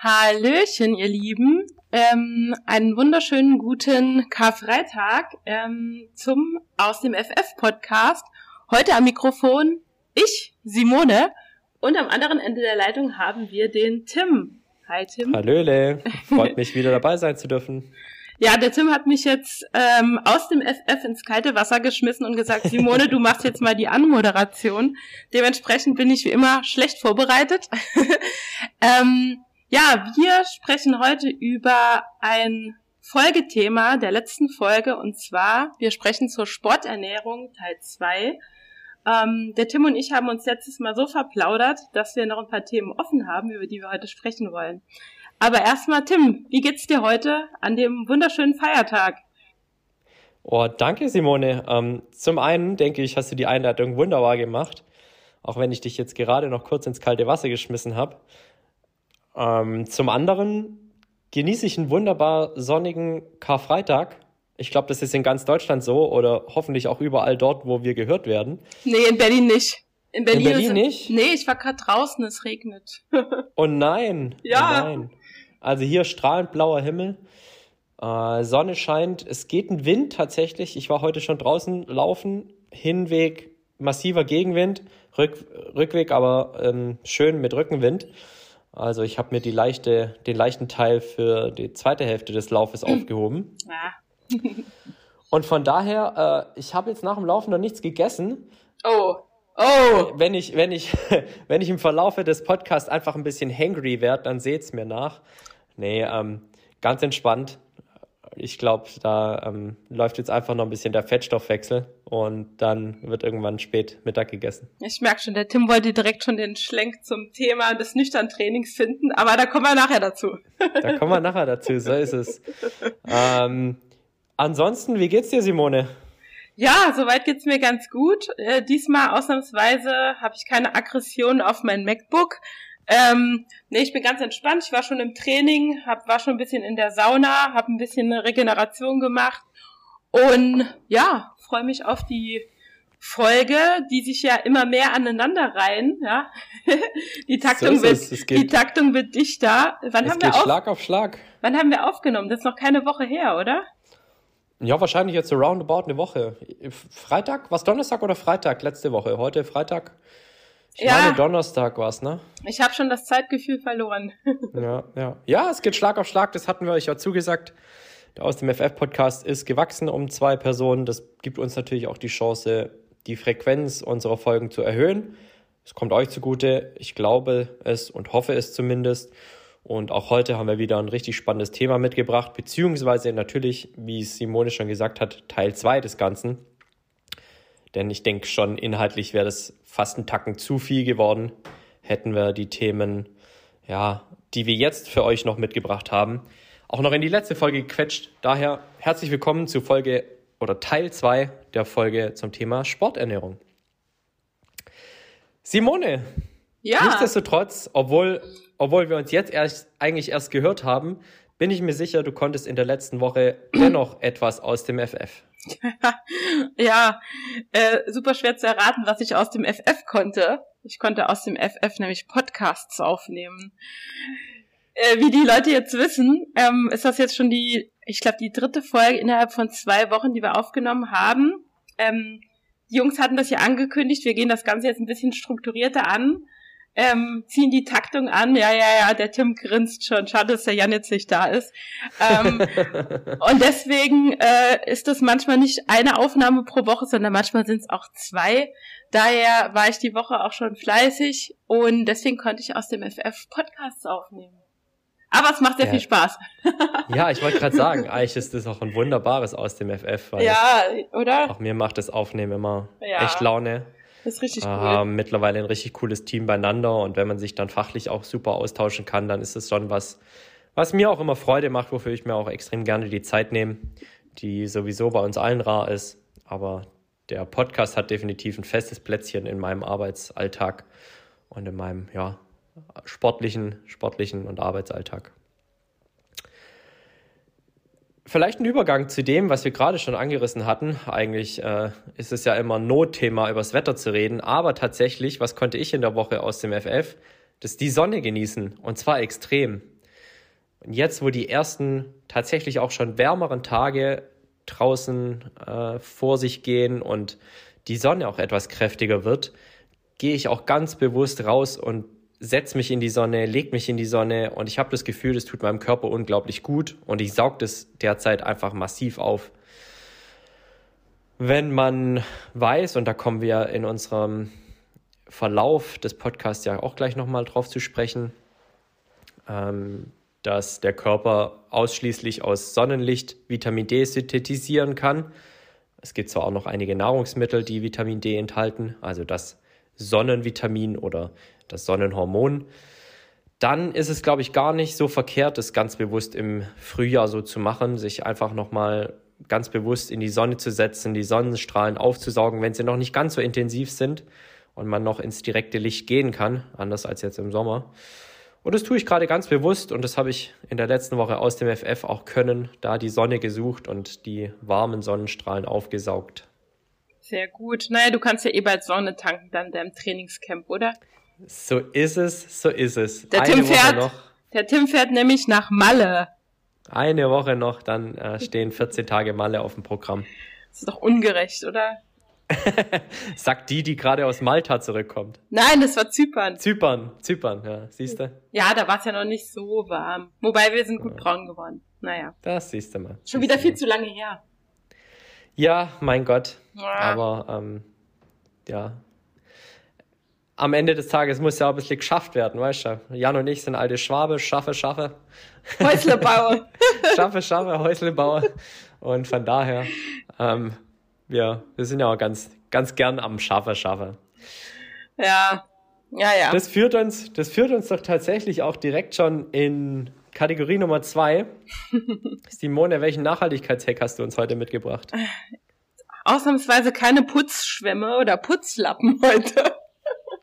Hallöchen, ihr Lieben. Ähm, einen wunderschönen guten Karfreitag ähm, zum Aus dem FF Podcast. Heute am Mikrofon ich, Simone, und am anderen Ende der Leitung haben wir den Tim. Hi Tim. Hallöle, freut mich wieder dabei sein zu dürfen. Ja, der Tim hat mich jetzt ähm, aus dem FF ins kalte Wasser geschmissen und gesagt, Simone, du machst jetzt mal die Anmoderation. Dementsprechend bin ich wie immer schlecht vorbereitet. ähm, ja, wir sprechen heute über ein Folgethema der letzten Folge und zwar, wir sprechen zur Sporternährung Teil 2. Ähm, der Tim und ich haben uns letztes Mal so verplaudert, dass wir noch ein paar Themen offen haben, über die wir heute sprechen wollen. Aber erstmal, Tim, wie geht's dir heute an dem wunderschönen Feiertag? Oh, danke, Simone. Ähm, zum einen denke ich, hast du die Einleitung wunderbar gemacht, auch wenn ich dich jetzt gerade noch kurz ins kalte Wasser geschmissen habe. Ähm, zum anderen genieße ich einen wunderbar sonnigen Karfreitag. Ich glaube, das ist in ganz Deutschland so oder hoffentlich auch überall dort, wo wir gehört werden. Nee, in Berlin nicht. In Berlin, in Berlin nicht? Nee, ich war gerade draußen, es regnet. oh nein. Ja. Oh nein. Also hier strahlend blauer Himmel. Äh, Sonne scheint. Es geht ein Wind tatsächlich. Ich war heute schon draußen laufen. Hinweg massiver Gegenwind. Rück, Rückweg aber ähm, schön mit Rückenwind. Also ich habe mir die leichte, den leichten Teil für die zweite Hälfte des Laufes aufgehoben. Ja. Und von daher, äh, ich habe jetzt nach dem Laufen noch nichts gegessen. Oh. Oh. Wenn ich, wenn ich, wenn ich im Verlaufe des Podcasts einfach ein bisschen hangry werde, dann seht's mir nach. Nee, ähm, ganz entspannt ich glaube, da ähm, läuft jetzt einfach noch ein bisschen der Fettstoffwechsel und dann wird irgendwann spät Mittag gegessen. Ich merke schon, der Tim wollte direkt schon den Schlenk zum Thema des nüchtern Trainings finden, aber da kommen wir nachher dazu. Da kommen wir nachher dazu, so ist es. Ähm, ansonsten, wie geht's dir, Simone? Ja, soweit geht's mir ganz gut. Äh, diesmal ausnahmsweise habe ich keine Aggression auf mein MacBook. Ähm, nee, ich bin ganz entspannt. Ich war schon im Training, hab, war schon ein bisschen in der Sauna, habe ein bisschen eine Regeneration gemacht und ja, freue mich auf die Folge, die sich ja immer mehr aneinander reihen. Ja, die Taktung so wird, die Taktung wird dichter. Wann es haben geht wir auf, Schlag auf Schlag. Wann haben wir aufgenommen? Das ist noch keine Woche her, oder? Ja, wahrscheinlich jetzt so roundabout eine Woche. Freitag? Was Donnerstag oder Freitag? Letzte Woche. Heute Freitag. Ich ja. meine, Donnerstag war's, ne? Ich habe schon das Zeitgefühl verloren. ja, ja. Ja, es geht Schlag auf Schlag, das hatten wir euch ja zugesagt. Der aus dem FF-Podcast ist gewachsen um zwei Personen. Das gibt uns natürlich auch die Chance, die Frequenz unserer Folgen zu erhöhen. Es kommt euch zugute. Ich glaube es und hoffe es zumindest. Und auch heute haben wir wieder ein richtig spannendes Thema mitgebracht, beziehungsweise natürlich, wie Simone schon gesagt hat, Teil zwei des Ganzen. Denn ich denke schon, inhaltlich wäre das fast ein Tacken zu viel geworden, hätten wir die Themen, ja, die wir jetzt für euch noch mitgebracht haben, auch noch in die letzte Folge gequetscht. Daher herzlich willkommen zu Folge oder Teil 2 der Folge zum Thema Sporternährung. Simone, ja. nichtsdestotrotz, obwohl, obwohl wir uns jetzt erst, eigentlich erst gehört haben, bin ich mir sicher, du konntest in der letzten Woche dennoch etwas aus dem FF. ja, äh, super schwer zu erraten, was ich aus dem FF konnte. Ich konnte aus dem FF nämlich Podcasts aufnehmen. Äh, wie die Leute jetzt wissen, ähm, ist das jetzt schon die ich glaube, die dritte Folge innerhalb von zwei Wochen, die wir aufgenommen haben. Ähm, die Jungs hatten das ja angekündigt, wir gehen das Ganze jetzt ein bisschen strukturierter an, ähm, ziehen die Taktung an. Ja, ja, ja, der Tim grinst schon. Schade, dass der Jan jetzt nicht da ist. Ähm, und deswegen äh, ist das manchmal nicht eine Aufnahme pro Woche, sondern manchmal sind es auch zwei. Daher war ich die Woche auch schon fleißig und deswegen konnte ich aus dem FF Podcasts aufnehmen. Aber es macht sehr ja. viel Spaß. ja, ich wollte gerade sagen, eigentlich ist das auch ein wunderbares aus dem FF. Weil ja, oder? Auch mir macht das Aufnehmen immer ja. echt Laune. Das ist richtig cool. Haben mittlerweile ein richtig cooles Team beieinander und wenn man sich dann fachlich auch super austauschen kann, dann ist es schon was, was mir auch immer Freude macht, wofür ich mir auch extrem gerne die Zeit nehme, die sowieso bei uns allen rar ist. Aber der Podcast hat definitiv ein festes Plätzchen in meinem Arbeitsalltag und in meinem, ja, sportlichen, sportlichen und Arbeitsalltag. Vielleicht ein Übergang zu dem, was wir gerade schon angerissen hatten. Eigentlich äh, ist es ja immer ein Notthema, übers Wetter zu reden. Aber tatsächlich, was konnte ich in der Woche aus dem FF? Das die Sonne genießen. Und zwar extrem. Und jetzt, wo die ersten tatsächlich auch schon wärmeren Tage draußen äh, vor sich gehen und die Sonne auch etwas kräftiger wird, gehe ich auch ganz bewusst raus und setze mich in die Sonne, leg mich in die Sonne und ich habe das Gefühl, das tut meinem Körper unglaublich gut und ich saug das derzeit einfach massiv auf. Wenn man weiß, und da kommen wir in unserem Verlauf des Podcasts ja auch gleich nochmal drauf zu sprechen, ähm, dass der Körper ausschließlich aus Sonnenlicht Vitamin D synthetisieren kann. Es gibt zwar auch noch einige Nahrungsmittel, die Vitamin D enthalten, also das Sonnenvitamin oder das Sonnenhormon, dann ist es, glaube ich, gar nicht so verkehrt, das ganz bewusst im Frühjahr so zu machen, sich einfach nochmal ganz bewusst in die Sonne zu setzen, die Sonnenstrahlen aufzusaugen, wenn sie noch nicht ganz so intensiv sind und man noch ins direkte Licht gehen kann, anders als jetzt im Sommer. Und das tue ich gerade ganz bewusst und das habe ich in der letzten Woche aus dem FF auch können, da die Sonne gesucht und die warmen Sonnenstrahlen aufgesaugt. Sehr gut. Naja, du kannst ja eh bald Sonne tanken dann in deinem Trainingscamp, oder? So ist es, so ist es. Der Tim, fährt, noch. der Tim fährt nämlich nach Malle. Eine Woche noch, dann äh, stehen 14 Tage Malle auf dem Programm. Das ist doch ungerecht, oder? Sagt die, die gerade aus Malta zurückkommt. Nein, das war Zypern. Zypern, Zypern, ja, siehst du? Ja, da war es ja noch nicht so warm. Wobei wir sind gut ja. braun geworden. Naja. Das siehst du mal. Schon wieder viel mal. zu lange her. Ja, mein Gott. Ja. Aber ähm, ja, am Ende des Tages muss ja auch ein bisschen geschafft werden, weißt du? Jan und ich sind alte Schwabe, schaffe, schaffe. Häuslebauer. schaffe, schaffe, Häuslebauer. Und von daher, ähm, wir, wir sind ja auch ganz, ganz gern am Schaffe, schaffe. Ja, ja, ja. Das führt uns, das führt uns doch tatsächlich auch direkt schon in Kategorie Nummer zwei. Simone, welchen Nachhaltigkeitshack hast du uns heute mitgebracht? Ausnahmsweise keine Putzschwämme oder Putzlappen heute.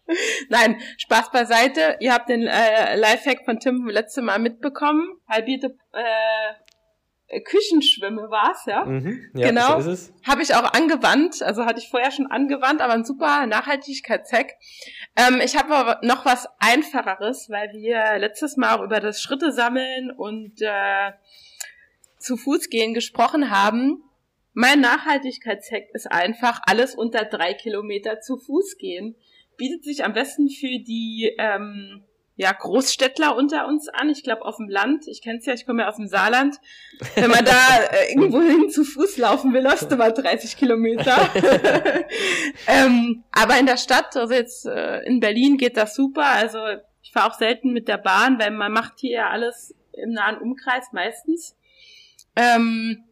Nein, Spaß beiseite. Ihr habt den äh, Lifehack von Tim letzte Mal mitbekommen. Halbierte äh, Küchenschwimme war's, ja? Mhm, ja, genau. So Habe ich auch angewandt, also hatte ich vorher schon angewandt, aber ein super Nachhaltigkeitshack. Ähm, ich habe aber noch was Einfacheres, weil wir letztes Mal auch über das Schritte sammeln und äh, zu Fuß gehen gesprochen haben. Mein Nachhaltigkeitshack ist einfach alles unter drei Kilometer zu Fuß gehen bietet sich am besten für die ähm, ja, Großstädtler unter uns an. Ich glaube auf dem Land. Ich kenne es ja, ich komme ja aus dem Saarland. Wenn man da äh, irgendwo hin zu Fuß laufen will, läufst du mal 30 Kilometer. ähm, aber in der Stadt, also jetzt äh, in Berlin geht das super. Also ich fahre auch selten mit der Bahn, weil man macht hier ja alles im nahen Umkreis meistens. Ähm,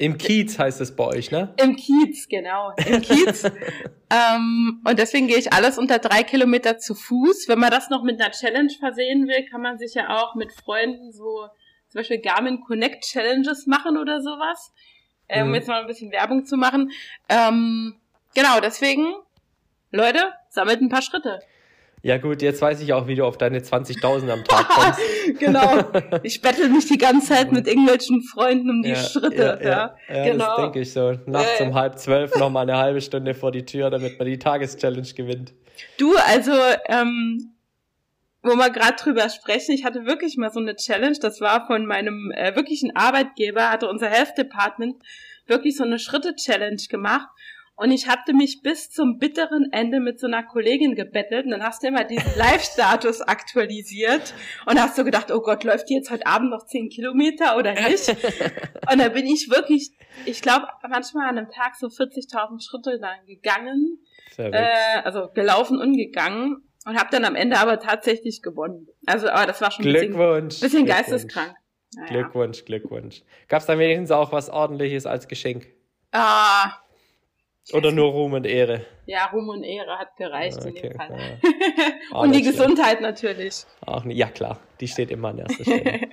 im Kiez heißt es bei euch, ne? Im Kiez, genau. Im Kiez. ähm, und deswegen gehe ich alles unter drei Kilometer zu Fuß. Wenn man das noch mit einer Challenge versehen will, kann man sich ja auch mit Freunden so zum Beispiel Garmin Connect Challenges machen oder sowas. Äh, um mhm. jetzt mal ein bisschen Werbung zu machen. Ähm, genau, deswegen, Leute, sammelt ein paar Schritte. Ja gut, jetzt weiß ich auch, wie du auf deine 20.000 am Tag kommst. genau. Ich bettel mich die ganze Zeit mit irgendwelchen Freunden um die ja, Schritte. Ja, ja. ja, ja genau. das denke ich so. Nachts um halb zwölf noch mal eine halbe Stunde vor die Tür, damit man die Tageschallenge gewinnt. Du, also ähm, wo wir gerade drüber sprechen, ich hatte wirklich mal so eine Challenge, das war von meinem äh, wirklichen Arbeitgeber, hatte unser Health Department wirklich so eine Schritte-Challenge gemacht. Und ich hatte mich bis zum bitteren Ende mit so einer Kollegin gebettelt und dann hast du immer diesen Live-Status aktualisiert und hast so gedacht, oh Gott, läuft die jetzt heute Abend noch zehn Kilometer oder nicht? und da bin ich wirklich, ich glaube, manchmal an einem Tag so 40.000 Schritte lang gegangen, äh, also gelaufen und gegangen und habe dann am Ende aber tatsächlich gewonnen. Also, aber das war schon ein bisschen, bisschen geisteskrank. Naja. Glückwunsch, Glückwunsch. Gab es da wenigstens auch was ordentliches als Geschenk? Ah, Oder nur Ruhm und Ehre? ja, Ruhm und Ehre hat gereicht in Okay, dem Fall. ja. Auch und die. Gesundheit natürlich. Auch. Ja, klar. Die steht immer an erster Stelle.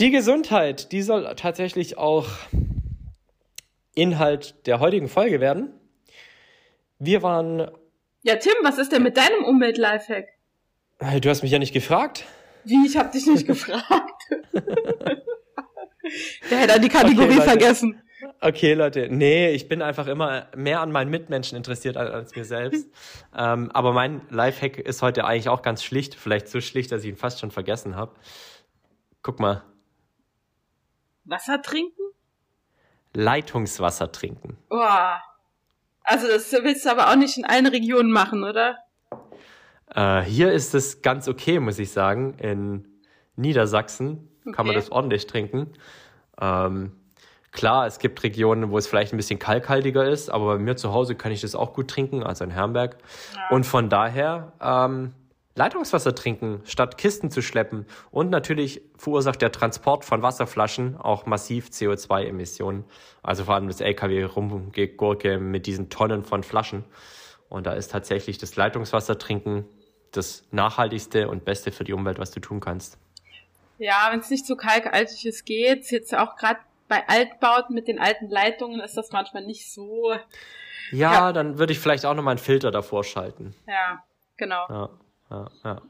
die Gesundheit, die soll tatsächlich auch Inhalt der heutigen Folge werden. Wir waren. Ja, Tim, was ist denn mit deinem Umwelt-Lifehack? Du hast mich ja nicht gefragt. Wie, ich hab dich nicht gefragt. Der hätte an die Kategorie Okay, vergessen. Okay, Leute, nee, ich bin einfach immer mehr an meinen Mitmenschen interessiert als, als mir selbst. ähm, aber mein Lifehack ist heute eigentlich auch ganz schlicht, vielleicht so schlicht, dass ich ihn fast schon vergessen habe. Guck mal, Wasser trinken? Leitungswasser trinken. Boah. Also das willst du aber auch nicht in allen Regionen machen, oder? Äh, hier ist es ganz okay, muss ich sagen. In Niedersachsen kann man Okay. das ordentlich trinken. Ähm, klar, es gibt Regionen, wo es vielleicht ein bisschen kalkhaltiger ist, aber bei mir zu Hause kann ich das auch gut trinken, also in Herrenberg. Und von daher ähm, Leitungswasser trinken, statt Kisten zu schleppen. Und natürlich verursacht der Transport von Wasserflaschen auch massiv CO2-Emissionen. Also vor allem das LKW-Rumgegurke mit diesen Tonnen von Flaschen. Und da ist tatsächlich das Leitungswasser trinken das nachhaltigste und beste für die Umwelt, was du tun kannst. Ja, wenn es nicht so kalkaltig ist, geht's. Jetzt auch gerade bei Altbauten mit den alten Leitungen ist das manchmal nicht so. Ja, Ja. dann würde ich vielleicht auch nochmal einen Filter davor schalten. Ja, genau. Ja, ja, ja.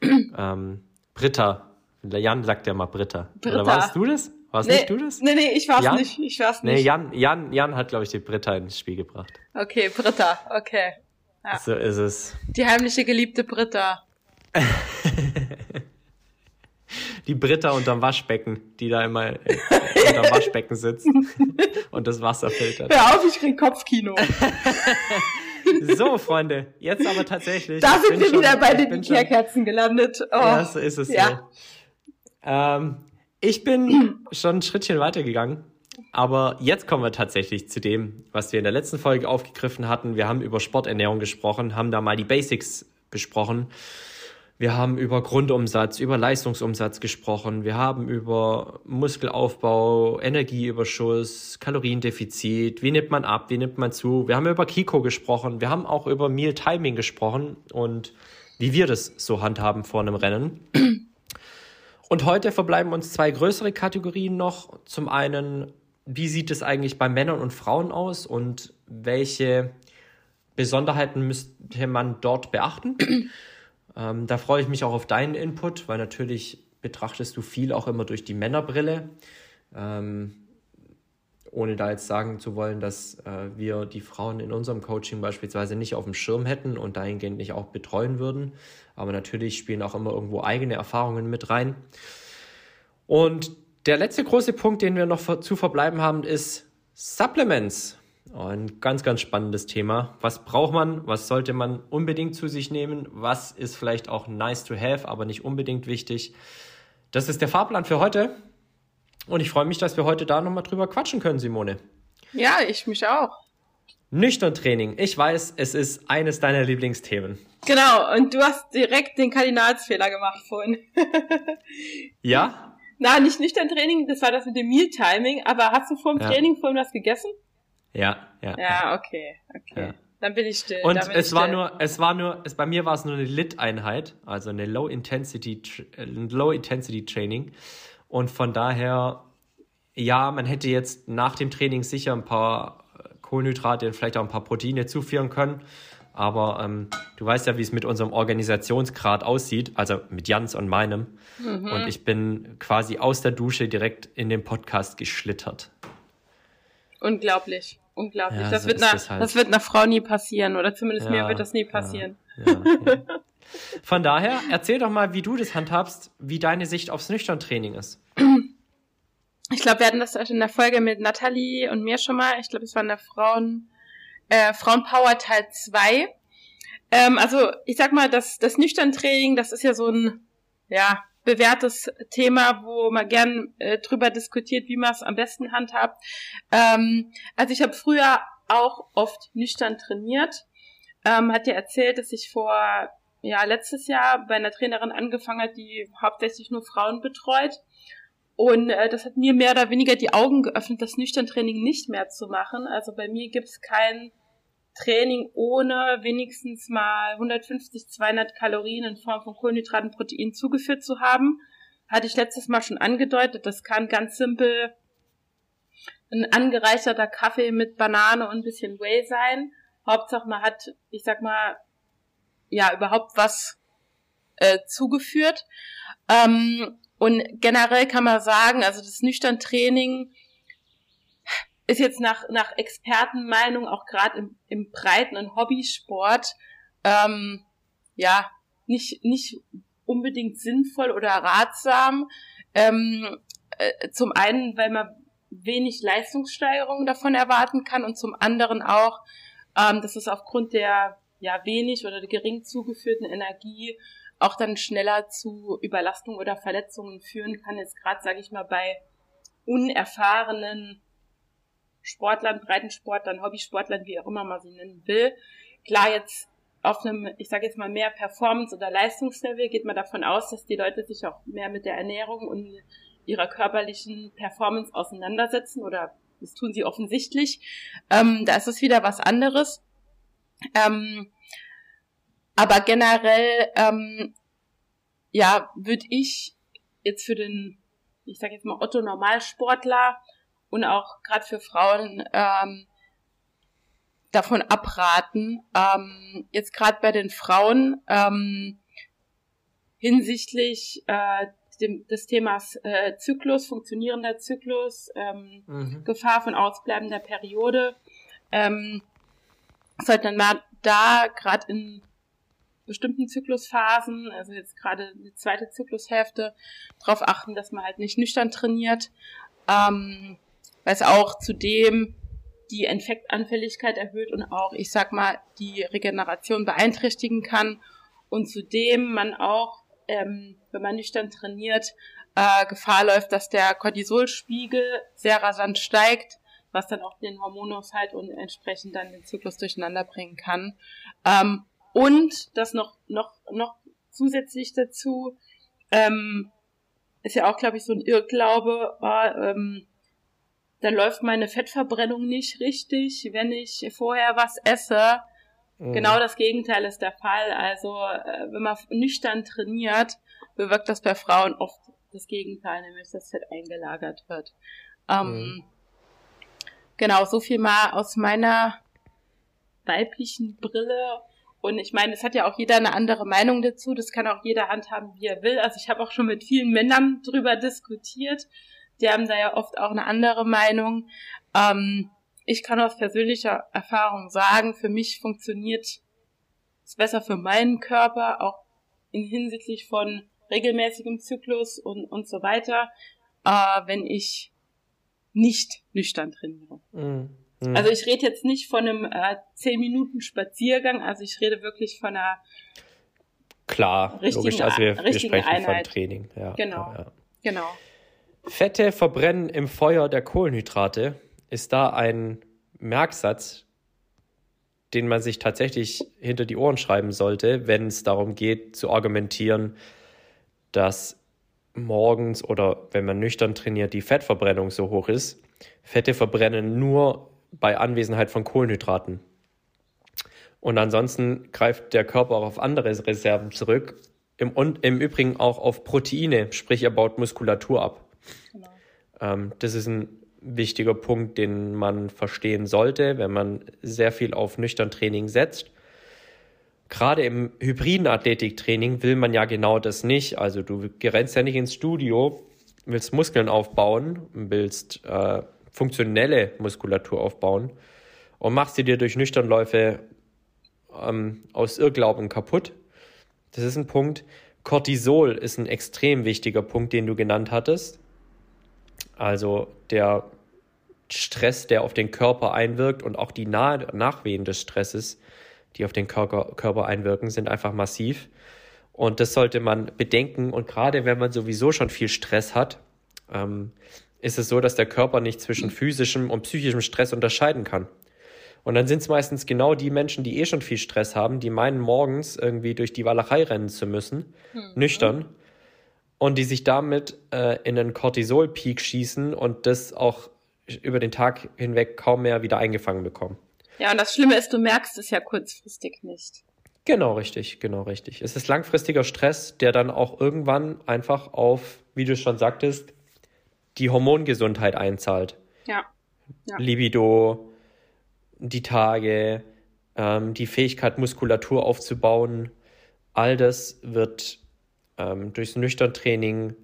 ähm, Britta. Jan sagt ja mal Britta. Oder Britta. warst du das? Warst Nee, nicht du das? Nee, nee, ich war's Jan? nicht. Ich war's nicht. Nee, Jan, Jan, Jan hat, glaube ich, die Britta ins Spiel gebracht. Okay, Britta, okay. Ja. So ist es. Die heimliche geliebte Britta. Die Britta unterm Waschbecken, die da immer äh, unterm Waschbecken sitzt und das Wasser filtert. Hör auf, ich krieg Kopfkino. So, Freunde, jetzt aber tatsächlich. Da sind wir schon- wieder bei den Ikea-Kerzen gelandet. Oh. Ja, so ist es Ja. so. Ähm, ich bin schon ein Schrittchen weitergegangen, aber jetzt kommen wir tatsächlich zu dem, was wir in der letzten Folge aufgegriffen hatten. Wir haben über Sporternährung gesprochen, haben da mal die Basics besprochen. Wir haben über Grundumsatz, über Leistungsumsatz gesprochen. Wir haben über Muskelaufbau, Energieüberschuss, Kaloriendefizit. Wie nimmt man ab? Wie nimmt man zu? Wir haben über Kiko gesprochen. Wir haben auch über Meal Timing gesprochen und wie wir das so handhaben vor einem Rennen. Und heute verbleiben uns zwei größere Kategorien noch. Zum einen, wie sieht es eigentlich bei Männern und Frauen aus und welche Besonderheiten müsste man dort beachten? Ähm, da freue ich mich auch auf deinen Input, weil natürlich betrachtest du viel auch immer durch die Männerbrille. Ähm, ohne da jetzt sagen zu wollen, dass äh, wir die Frauen in unserem Coaching beispielsweise nicht auf dem Schirm hätten und dahingehend nicht auch betreuen würden. Aber natürlich spielen auch immer irgendwo eigene Erfahrungen mit rein. Und der letzte große Punkt, den wir noch zu verbleiben haben, ist Supplements. Ein ganz, ganz spannendes Thema. Was braucht man? Was sollte man unbedingt zu sich nehmen? Was ist vielleicht auch nice to have, aber nicht unbedingt wichtig? Das ist der Fahrplan für heute. Und ich freue mich, dass wir heute da nochmal drüber quatschen können, Simone. Ja, ich mich auch. Nüchtern Training. Ich weiß, es ist eines deiner Lieblingsthemen. Genau, und du hast direkt den Kardinalsfehler gemacht vorhin. Ja? Na, nicht nüchtern Training, das war das mit dem Meal-Timing, aber hast du vor dem Ja. Training vorhin was gegessen? Ja, ja. Ja, okay, okay. Ja. Dann bin ich still. Und es war still. nur, es war nur, es, bei mir war es nur eine Lit-Einheit, also eine Low-Intensity, äh, Low-Intensity-Training. Und von daher, ja, man hätte jetzt nach dem Training sicher ein paar äh, Kohlenhydrate und vielleicht auch ein paar Proteine zuführen können. Aber ähm, du weißt ja, wie es mit unserem Organisationsgrad aussieht, also mit Jans und meinem. Mhm. Und ich bin quasi aus der Dusche direkt in den Podcast geschlittert. Unglaublich, unglaublich. Ja, das, so wird einer, das halt. das wird einer Frau nie passieren, oder zumindest mir Ja, wird das nie passieren. Ja. Von daher, erzähl doch mal, wie du das handhabst, wie deine Sicht aufs Nüchtern-Training ist. Ich glaube, wir hatten das in der Folge mit Nathalie und mir schon mal. Ich glaube, es war in der Frauen, äh, Frauenpower Teil 2. Ähm, also, ich sag mal, das, das Nüchtern-Training, das ist ja so ein, ja, bewährtes Thema, wo man gern äh, drüber diskutiert, wie man es am besten handhabt. Ähm, also ich habe früher auch oft nüchtern trainiert. Ähm, hat dir erzählt, dass ich vor ja letztes Jahr bei einer Trainerin angefangen hat, die hauptsächlich nur Frauen betreut. Und äh, das hat mir mehr oder weniger die Augen geöffnet, das Nüchtern-Training nicht mehr zu machen. Also bei mir gibt's kein Training ohne wenigstens mal 150, 200 Kalorien in Form von Kohlenhydraten, Protein zugeführt zu haben. Hatte ich letztes Mal schon angedeutet. Das kann ganz simpel ein angereicherter Kaffee mit Banane und ein bisschen Whey sein. Hauptsache man hat, ich sag mal, ja, überhaupt was äh, zugeführt. Ähm, und generell kann man sagen, also das nüchtern Training ist jetzt nach, nach Expertenmeinung auch gerade im, im Breiten- und Hobbysport ähm, ja nicht, nicht unbedingt sinnvoll oder ratsam. Ähm, äh, zum einen, weil man wenig Leistungssteigerung davon erwarten kann und zum anderen auch, ähm, dass es aufgrund der ja wenig oder gering zugeführten Energie auch dann schneller zu Überlastung oder Verletzungen führen kann. Jetzt gerade, sage ich mal, bei unerfahrenen Sportlern, Breitensportlern, Hobbysportlern, wie auch immer man sie nennen will. Klar, jetzt auf einem, ich sage jetzt mal, mehr Performance- oder Leistungslevel geht man davon aus, dass die Leute sich auch mehr mit der Ernährung und ihrer körperlichen Performance auseinandersetzen oder das tun sie offensichtlich. Ähm, da ist es wieder was anderes. Ähm, aber generell, ähm, ja, würde ich jetzt für den, ich sage jetzt mal Otto Normalsportler und auch gerade für Frauen ähm, davon abraten. Ähm, jetzt gerade bei den Frauen ähm, hinsichtlich äh, dem, des Themas äh, Zyklus, funktionierender Zyklus, ähm, mhm. Gefahr von ausbleibender Periode, ähm, sollte man mal da gerade in bestimmten Zyklusphasen, also jetzt gerade die zweite Zyklushälfte, darauf achten, dass man halt nicht nüchtern trainiert, ähm, weil es auch zudem die Infektanfälligkeit erhöht und auch, ich sag mal, die Regeneration beeinträchtigen kann und zudem man auch, ähm, wenn man nüchtern trainiert, äh, Gefahr läuft, dass der Cortisolspiegel sehr rasant steigt, was dann auch den Hormonaushalt und entsprechend dann den Zyklus durcheinander bringen kann. Ähm, und das noch, noch, noch zusätzlich dazu, ähm, ist ja auch, glaube ich, so ein Irrglaube, oh, ähm, dann läuft meine Fettverbrennung nicht richtig, wenn ich vorher was esse. Mhm. Genau das Gegenteil ist der Fall. Also, äh, wenn man nüchtern trainiert, bewirkt das bei Frauen oft das Gegenteil, nämlich dass Fett eingelagert wird. Ähm, mhm. Genau, so viel mal aus meiner weiblichen Brille. Und ich meine, es hat ja auch jeder eine andere Meinung dazu. Das kann auch jeder handhaben, wie er will. Also ich habe auch schon mit vielen Männern drüber diskutiert. Die haben da ja oft auch eine andere Meinung. Ähm, ich kann aus persönlicher Erfahrung sagen, für mich funktioniert es besser für meinen Körper, auch in hinsichtlich von regelmäßigem Zyklus und, und so weiter, äh, wenn ich nicht nüchtern trainiere. Mhm. Mhm. Also ich rede jetzt nicht von einem äh, 10 Minuten Spaziergang, also ich rede wirklich von einer Klar, logisch, also wir, wir sprechen Einheit. von Training. Ja, genau, ja. genau. Fette verbrennen im Feuer der Kohlenhydrate ist da ein Merksatz, den man sich tatsächlich hinter die Ohren schreiben sollte, wenn es darum geht zu argumentieren, dass morgens oder wenn man nüchtern trainiert, die Fettverbrennung so hoch ist. Fette verbrennen nur bei Anwesenheit von Kohlenhydraten. Und ansonsten greift der Körper auch auf andere Reserven zurück. Im, und im Übrigen auch auf Proteine, sprich er baut Muskulatur ab. Genau. Ähm, das ist ein wichtiger Punkt, den man verstehen sollte, wenn man sehr viel auf nüchtern Training setzt. Gerade im hybriden Athletiktraining will man ja genau das nicht. Also du rennst ja nicht ins Studio, willst Muskeln aufbauen, willst äh, funktionelle Muskulatur aufbauen und machst sie dir durch Nüchternläufe ähm, aus Irrglauben kaputt. Das ist ein Punkt. Cortisol ist ein extrem wichtiger Punkt, den du genannt hattest. Also der Stress, der auf den Körper einwirkt und auch die Nachwehen des Stresses, die auf den Körper, einwirken, sind einfach massiv. Und das sollte man bedenken. Und gerade wenn man sowieso schon viel Stress hat, ähm, ist es so, dass der Körper nicht zwischen physischem und psychischem Stress unterscheiden kann. Und dann sind es meistens genau die Menschen, die eh schon viel Stress haben, die meinen, morgens irgendwie durch die Walachei rennen zu müssen, mhm. nüchtern, und die sich damit äh, in einen Cortisol-Peak schießen und das auch über den Tag hinweg kaum mehr wieder eingefangen bekommen. Ja, und das Schlimme ist, du merkst es ja kurzfristig nicht. Genau, richtig, genau, richtig. Es ist langfristiger Stress, der dann auch irgendwann einfach auf, wie du schon sagtest, die Hormongesundheit einzahlt. Ja. ja. Libido, die Tage, ähm, die Fähigkeit, Muskulatur aufzubauen, all das wird ähm, durchs Nüchterntraining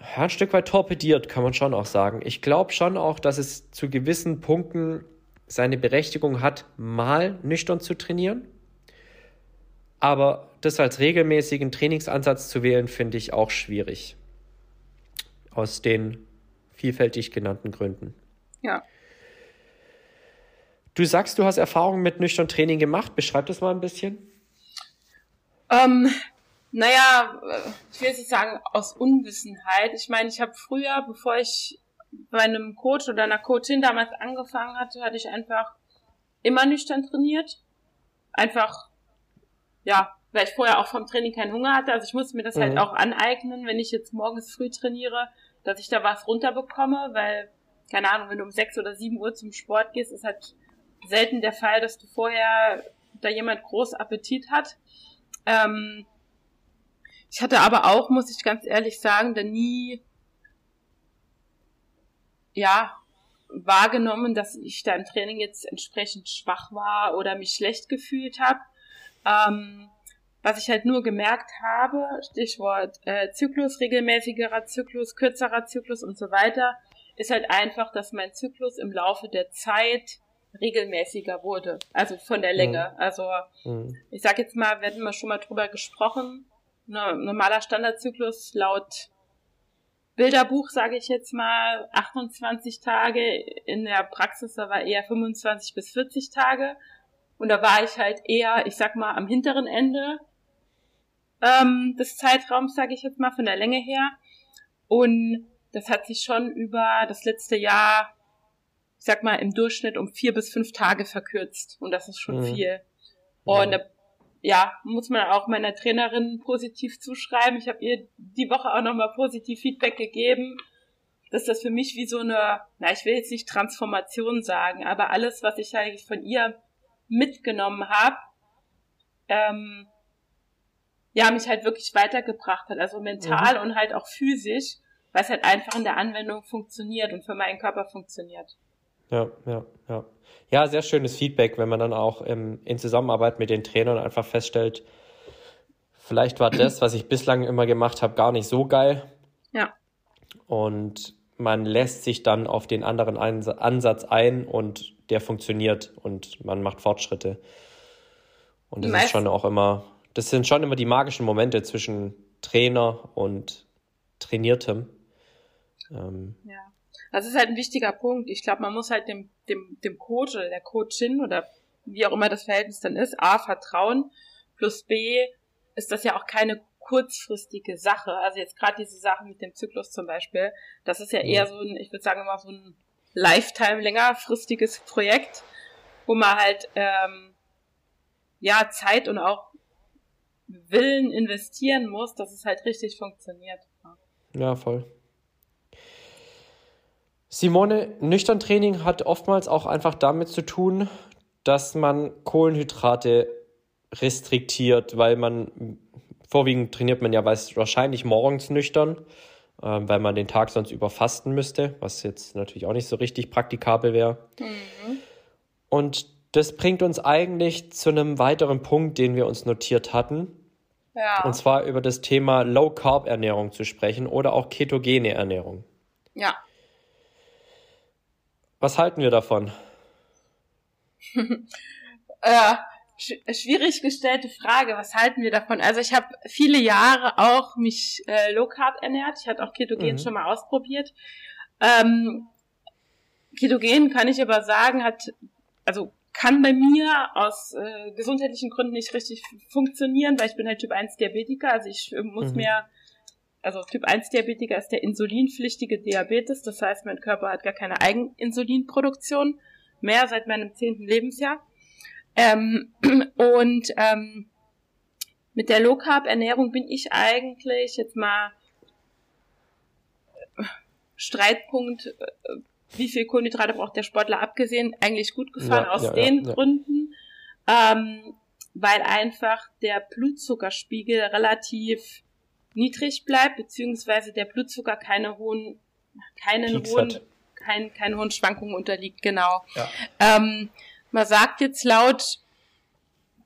ja, ein Stück weit torpediert, kann man schon auch sagen. Ich glaube schon auch, dass es zu gewissen Punkten seine Berechtigung hat, mal nüchtern zu trainieren. Aber das als regelmäßigen Trainingsansatz zu wählen, finde ich auch schwierig. Aus den vielfältig genannten Gründen. Ja. Du sagst, du hast Erfahrungen mit nüchtern Training gemacht. Beschreib das mal ein bisschen. Ähm, naja, äh, ich will jetzt nicht sagen aus Unwissenheit. Ich meine, ich habe früher, bevor ich bei einem Coach oder einer Coachin damals angefangen hatte, hatte ich einfach immer nüchtern trainiert. Einfach, ja, weil ich vorher auch vom Training keinen Hunger hatte. Also ich musste mir das halt mhm. halt auch aneignen, wenn ich jetzt morgens früh trainiere, dass ich da was runterbekomme, weil, keine Ahnung, wenn du um sechs oder sieben Uhr zum Sport gehst, ist halt selten der Fall, dass du vorher da jemand groß Appetit hat. Ähm, ich hatte aber auch, muss ich ganz ehrlich sagen, da nie ja wahrgenommen, dass ich da im Training jetzt entsprechend schwach war oder mich schlecht gefühlt habe. Ähm, was ich halt nur gemerkt habe, Stichwort äh, Zyklus, regelmäßigerer Zyklus, kürzerer Zyklus und so weiter, ist halt einfach, dass mein Zyklus im Laufe der Zeit regelmäßiger wurde, also von der Länge. Mhm. Also mhm. ich sag jetzt mal, wir hatten mal schon mal drüber gesprochen, ne, normaler Standardzyklus laut Bilderbuch, sage ich jetzt mal, 28 Tage, in der Praxis da war eher 25 bis 40 Tage. Und da war ich halt eher, ich sag mal, am hinteren Ende ähm, des Zeitraums, sage ich jetzt mal, von der Länge her. Und das hat sich schon über das letzte Jahr ich sag mal, im Durchschnitt um vier bis fünf Tage verkürzt. Und das ist schon mhm. viel. Und ja. Ja, muss man auch meiner Trainerin positiv zuschreiben. Ich habe ihr die Woche auch nochmal positiv Feedback gegeben, dass das für mich wie so eine, na, ich will jetzt nicht Transformation sagen, aber alles, was ich eigentlich von ihr mitgenommen habe, ähm, ja, mich halt wirklich weitergebracht hat. Also mental mhm. und halt auch physisch, weil es halt einfach in der Anwendung funktioniert und für meinen Körper funktioniert. Ja, ja, ja. Ja, sehr schönes Feedback, wenn man dann auch ähm, in Zusammenarbeit mit den Trainern einfach feststellt, vielleicht war das, was ich bislang immer gemacht habe, gar nicht so geil. Ja. Und man lässt sich dann auf den anderen Ansatz ein und der funktioniert und man macht Fortschritte. Und das ist schon auch immer, das sind schon immer die magischen Momente zwischen Trainer und Trainiertem. Ähm, ja. Das ist halt ein wichtiger Punkt. Ich glaube, man muss halt dem, dem, dem Coach oder der Coachin oder wie auch immer das Verhältnis dann ist, A, vertrauen, plus B, ist das ja auch keine kurzfristige Sache. Also jetzt gerade diese Sachen mit dem Zyklus zum Beispiel, das ist ja eher so ein, ich würde sagen immer so ein Lifetime längerfristiges Projekt, wo man halt ähm, ja Zeit und auch Willen investieren muss, dass es halt richtig funktioniert. Ja, voll. Simone, nüchtern Training hat oftmals auch einfach damit zu tun, dass man Kohlenhydrate restriktiert, weil man vorwiegend trainiert man ja wahrscheinlich morgens nüchtern, äh, weil man den Tag sonst überfasten müsste, was jetzt natürlich auch nicht so richtig praktikabel wäre. Mhm. Und das bringt uns eigentlich zu einem weiteren Punkt, den wir uns notiert hatten. Ja. Und zwar über das Thema Low Carb Ernährung zu sprechen oder auch ketogene Ernährung. Ja. Was halten wir davon? äh, schwierig gestellte Frage. Was halten wir davon? Also ich habe viele Jahre auch mich äh, low carb ernährt. Ich hatte auch Ketogen mhm. schon mal ausprobiert. Ähm, Ketogen kann ich aber sagen, hat also kann bei mir aus äh, gesundheitlichen Gründen nicht richtig funktionieren, weil ich bin halt Typ 1 Diabetiker. Also ich äh, muss mhm. mir also Typ 1 Diabetiker ist der insulinpflichtige Diabetes. Das heißt, mein Körper hat gar keine Eigeninsulinproduktion mehr seit meinem zehnten Lebensjahr. Ähm, und ähm, mit der Low Carb Ernährung bin ich eigentlich jetzt mal äh, Streitpunkt, äh, wie viel Kohlenhydrate braucht der Sportler abgesehen, eigentlich gut gefahren ja, aus ja, den ja, Gründen, ähm, weil einfach der Blutzuckerspiegel relativ niedrig bleibt, beziehungsweise der Blutzucker keine hohen, keinen Peaks hohen, kein, keine hohen Schwankungen unterliegt, genau. Ja. Ähm, man sagt jetzt laut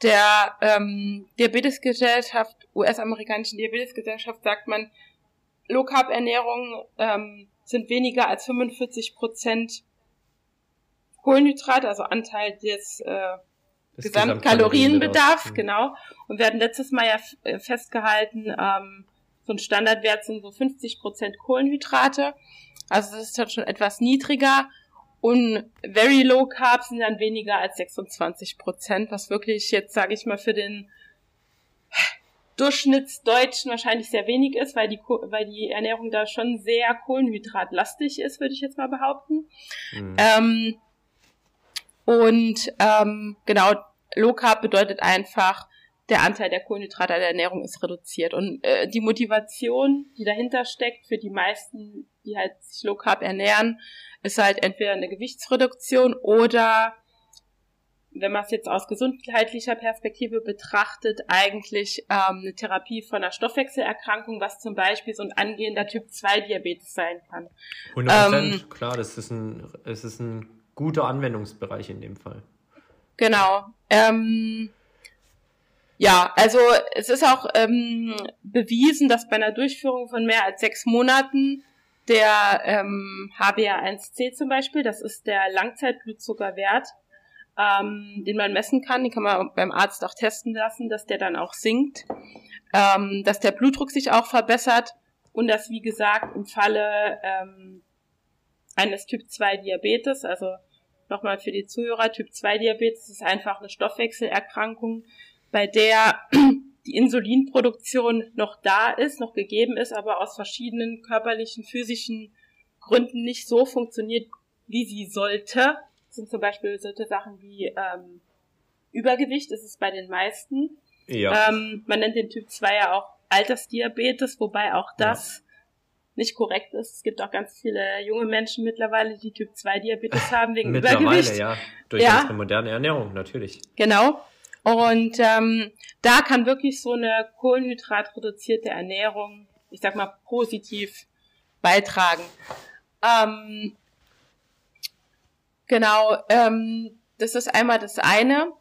der ähm, Diabetesgesellschaft, US-amerikanischen Diabetesgesellschaft, sagt man, Low Carb Ernährung ähm, sind weniger als 45 Prozent Kohlenhydrate, also Anteil des äh, Gesamtkalorienbedarf, genau. Und wir hatten letztes Mal ja äh, festgehalten, ähm, so ein Standardwert sind so 50 Prozent Kohlenhydrate. Also das ist dann schon etwas niedriger. Und very low carbs sind dann weniger als 26 Prozent, was wirklich jetzt, sage ich mal, für den Durchschnittsdeutschen wahrscheinlich sehr wenig ist, weil die, weil die Ernährung da schon sehr kohlenhydratlastig ist, würde ich jetzt mal behaupten. Mhm. Ähm, und ähm, genau, Low Carb bedeutet einfach, der Anteil der Kohlenhydrate der Ernährung ist reduziert. Und äh, die Motivation, die dahinter steckt für die meisten, die halt sich Low Carb ernähren, ist halt entweder eine Gewichtsreduktion oder wenn man es jetzt aus gesundheitlicher Perspektive betrachtet, eigentlich ähm, eine Therapie von einer Stoffwechselerkrankung, was zum Beispiel so ein angehender Typ-2-Diabetes sein kann. 100 Prozent, ähm, klar, das ist, ein, es ist ein guter Anwendungsbereich in dem Fall. Genau. Ähm, ja, also es ist auch ähm, bewiesen, dass bei einer Durchführung von mehr als sechs Monaten der ähm, HbA1c zum Beispiel, das ist der Langzeitblutzuckerwert, ähm, den man messen kann, den kann man beim Arzt auch testen lassen, dass der dann auch sinkt, ähm, dass der Blutdruck sich auch verbessert und dass, wie gesagt, im Falle ähm, eines Typ 2 Diabetes, also nochmal für die Zuhörer, Typ 2 Diabetes ist einfach eine Stoffwechselerkrankung, bei der die Insulinproduktion noch da ist, noch gegeben ist, aber aus verschiedenen körperlichen, physischen Gründen nicht so funktioniert, wie sie sollte. Das sind zum Beispiel solche Sachen wie ähm, Übergewicht, das ist bei den meisten. Ja. Ähm, man nennt den Typ 2 ja auch Altersdiabetes, wobei auch das ja. nicht korrekt ist. Es gibt auch ganz viele junge Menschen mittlerweile, die Typ 2 Diabetes haben wegen mittlerweile, Übergewicht. ja. Durch ja. unsere moderne Ernährung, natürlich. Genau. Und ähm, da kann wirklich so eine kohlenhydratreduzierte Ernährung, ich sag mal, positiv beitragen. Ähm, genau, ähm, das ist einmal das eine.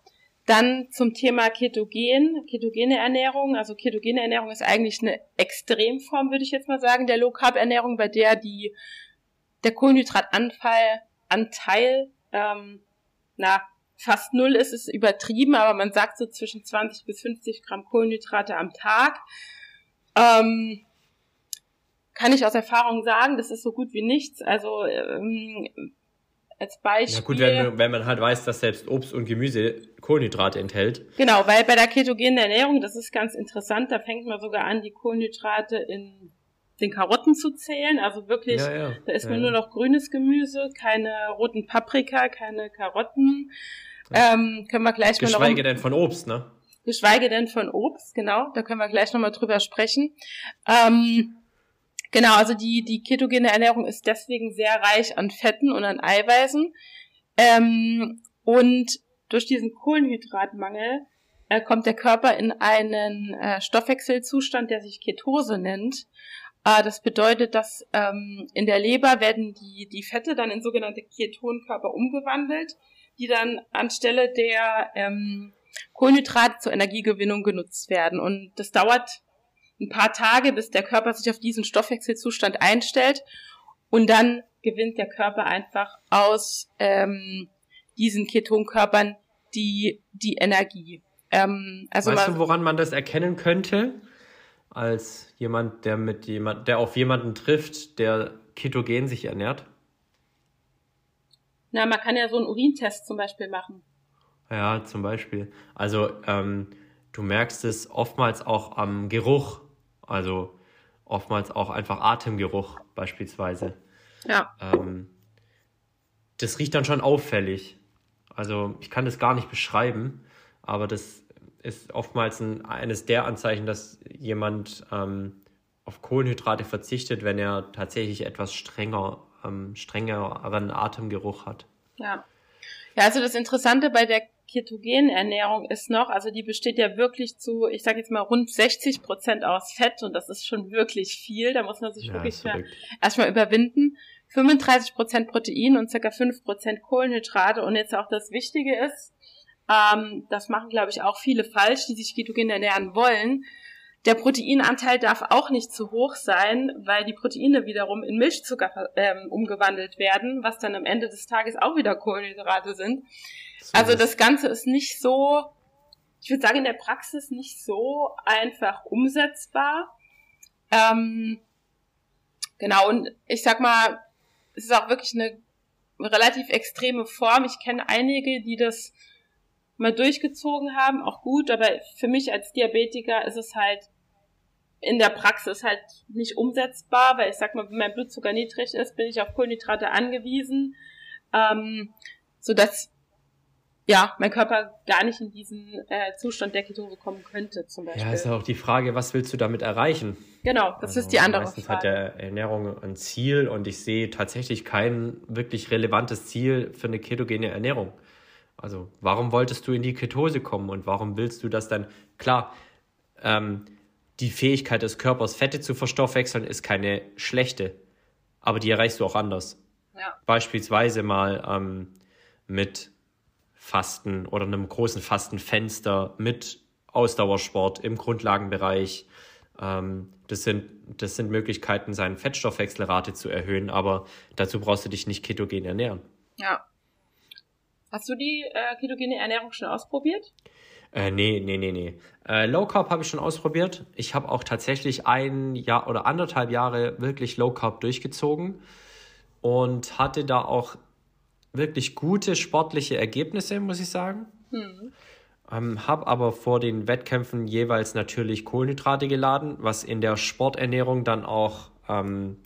Dann zum Thema Ketogen, ketogene Ernährung. Also ketogene Ernährung ist eigentlich eine Extremform, würde ich jetzt mal sagen, der Low Carb Ernährung, bei der die der Kohlenhydratanfall Anteil ähm, na fast null ist, ist übertrieben, aber man sagt so zwischen 20 bis 50 Gramm Kohlenhydrate am Tag. Ähm, kann ich aus Erfahrung sagen, das ist so gut wie nichts. Also ähm, als Beispiel. Ja gut, wenn, wenn man halt weiß, dass selbst Obst und Gemüse Kohlenhydrate enthält. Genau, weil bei der ketogenen Ernährung, das ist ganz interessant, da fängt man sogar an, die Kohlenhydrate in den Karotten zu zählen. Also wirklich, ja, ja. da isst man ja, nur noch grünes Gemüse, keine roten Paprika, keine Karotten. Ähm, können wir gleich Geschweige mal Geschweige denn von Obst, ne? Geschweige denn von Obst, genau. Da können wir gleich nochmal drüber sprechen. Ähm, genau, also die, die ketogene Ernährung ist deswegen sehr reich an Fetten und an Eiweißen. Ähm, und durch diesen Kohlenhydratmangel äh, kommt der Körper in einen äh, Stoffwechselzustand, der sich Ketose nennt. Äh, das bedeutet, dass ähm, in der Leber werden die, die Fette dann in sogenannte Ketonkörper umgewandelt die dann anstelle der ähm, Kohlenhydrate zur Energiegewinnung genutzt werden. Und das dauert ein paar Tage, bis der Körper sich auf diesen Stoffwechselzustand einstellt. Und dann gewinnt der Körper einfach aus ähm, diesen Ketonkörpern die, die Energie. Ähm, also weißt du, woran man das erkennen könnte? Als jemand, der mit jemand, der auf jemanden trifft, der ketogen sich ernährt? Na, man kann ja so einen Urintest zum Beispiel machen. Ja, zum Beispiel. Also ähm, du merkst es oftmals auch am Geruch. Also oftmals auch einfach Atemgeruch beispielsweise. Ja. Ähm, das riecht dann schon auffällig. Also ich kann das gar nicht beschreiben, aber das ist oftmals ein, eines der Anzeichen, dass jemand ähm, auf Kohlenhydrate verzichtet, wenn er tatsächlich etwas strenger, ähm, strengeren Atemgeruch hat. Ja. Ja, also das Interessante bei der ketogenen Ernährung ist noch, also die besteht ja wirklich zu, ich sage jetzt mal rund 60 Prozent aus Fett und das ist schon wirklich viel. Da muss man sich ja, wirklich erstmal überwinden. 35 Prozent Protein und circa 5 Prozent Kohlenhydrate und jetzt auch das Wichtige ist, ähm, das machen glaube ich auch viele falsch, die sich ketogen ernähren wollen. Der Proteinanteil darf auch nicht zu hoch sein, weil die Proteine wiederum in Milchzucker ähm, umgewandelt werden, was dann am Ende des Tages auch wieder Kohlenhydrate sind. So also das Ganze ist nicht so, ich würde sagen, in der Praxis nicht so einfach umsetzbar. Ähm, genau, und ich sag mal, es ist auch wirklich eine relativ extreme Form. Ich kenne einige, die das mal durchgezogen haben, auch gut, aber für mich als Diabetiker ist es halt in der Praxis halt nicht umsetzbar, weil ich sag mal, wenn mein Blutzucker niedrig ist, bin ich auf Kohlenhydrate angewiesen, ähm, so dass ja, mein Körper gar nicht in diesen äh, Zustand der Ketose kommen könnte, zum Beispiel. Ja, ist auch die Frage, was willst du damit erreichen? Genau, das also ist die andere meistens Frage. Meistens hat der Ernährung ein Ziel und ich sehe tatsächlich kein wirklich relevantes Ziel für eine ketogene Ernährung. Also, warum wolltest du in die Ketose kommen und warum willst du das dann? Klar, ähm, die Fähigkeit des Körpers, Fette zu verstoffwechseln, ist keine schlechte, aber die erreichst du auch anders. Ja. Beispielsweise mal ähm, mit Fasten oder einem großen Fastenfenster mit Ausdauersport im Grundlagenbereich. Ähm, das, sind, das sind Möglichkeiten, seine Fettstoffwechselrate zu erhöhen, aber dazu brauchst du dich nicht ketogen ernähren. Ja. Hast du die äh, ketogene Ernährung schon ausprobiert? Äh, nee, nee, nee, nee. Äh, Low Carb habe ich schon ausprobiert. Ich habe auch tatsächlich ein Jahr oder anderthalb Jahre wirklich Low Carb durchgezogen und hatte da auch wirklich gute sportliche Ergebnisse, muss ich sagen. Mhm. Ähm, habe aber vor den Wettkämpfen jeweils natürlich Kohlenhydrate geladen, was in der Sporternährung dann auch ähm,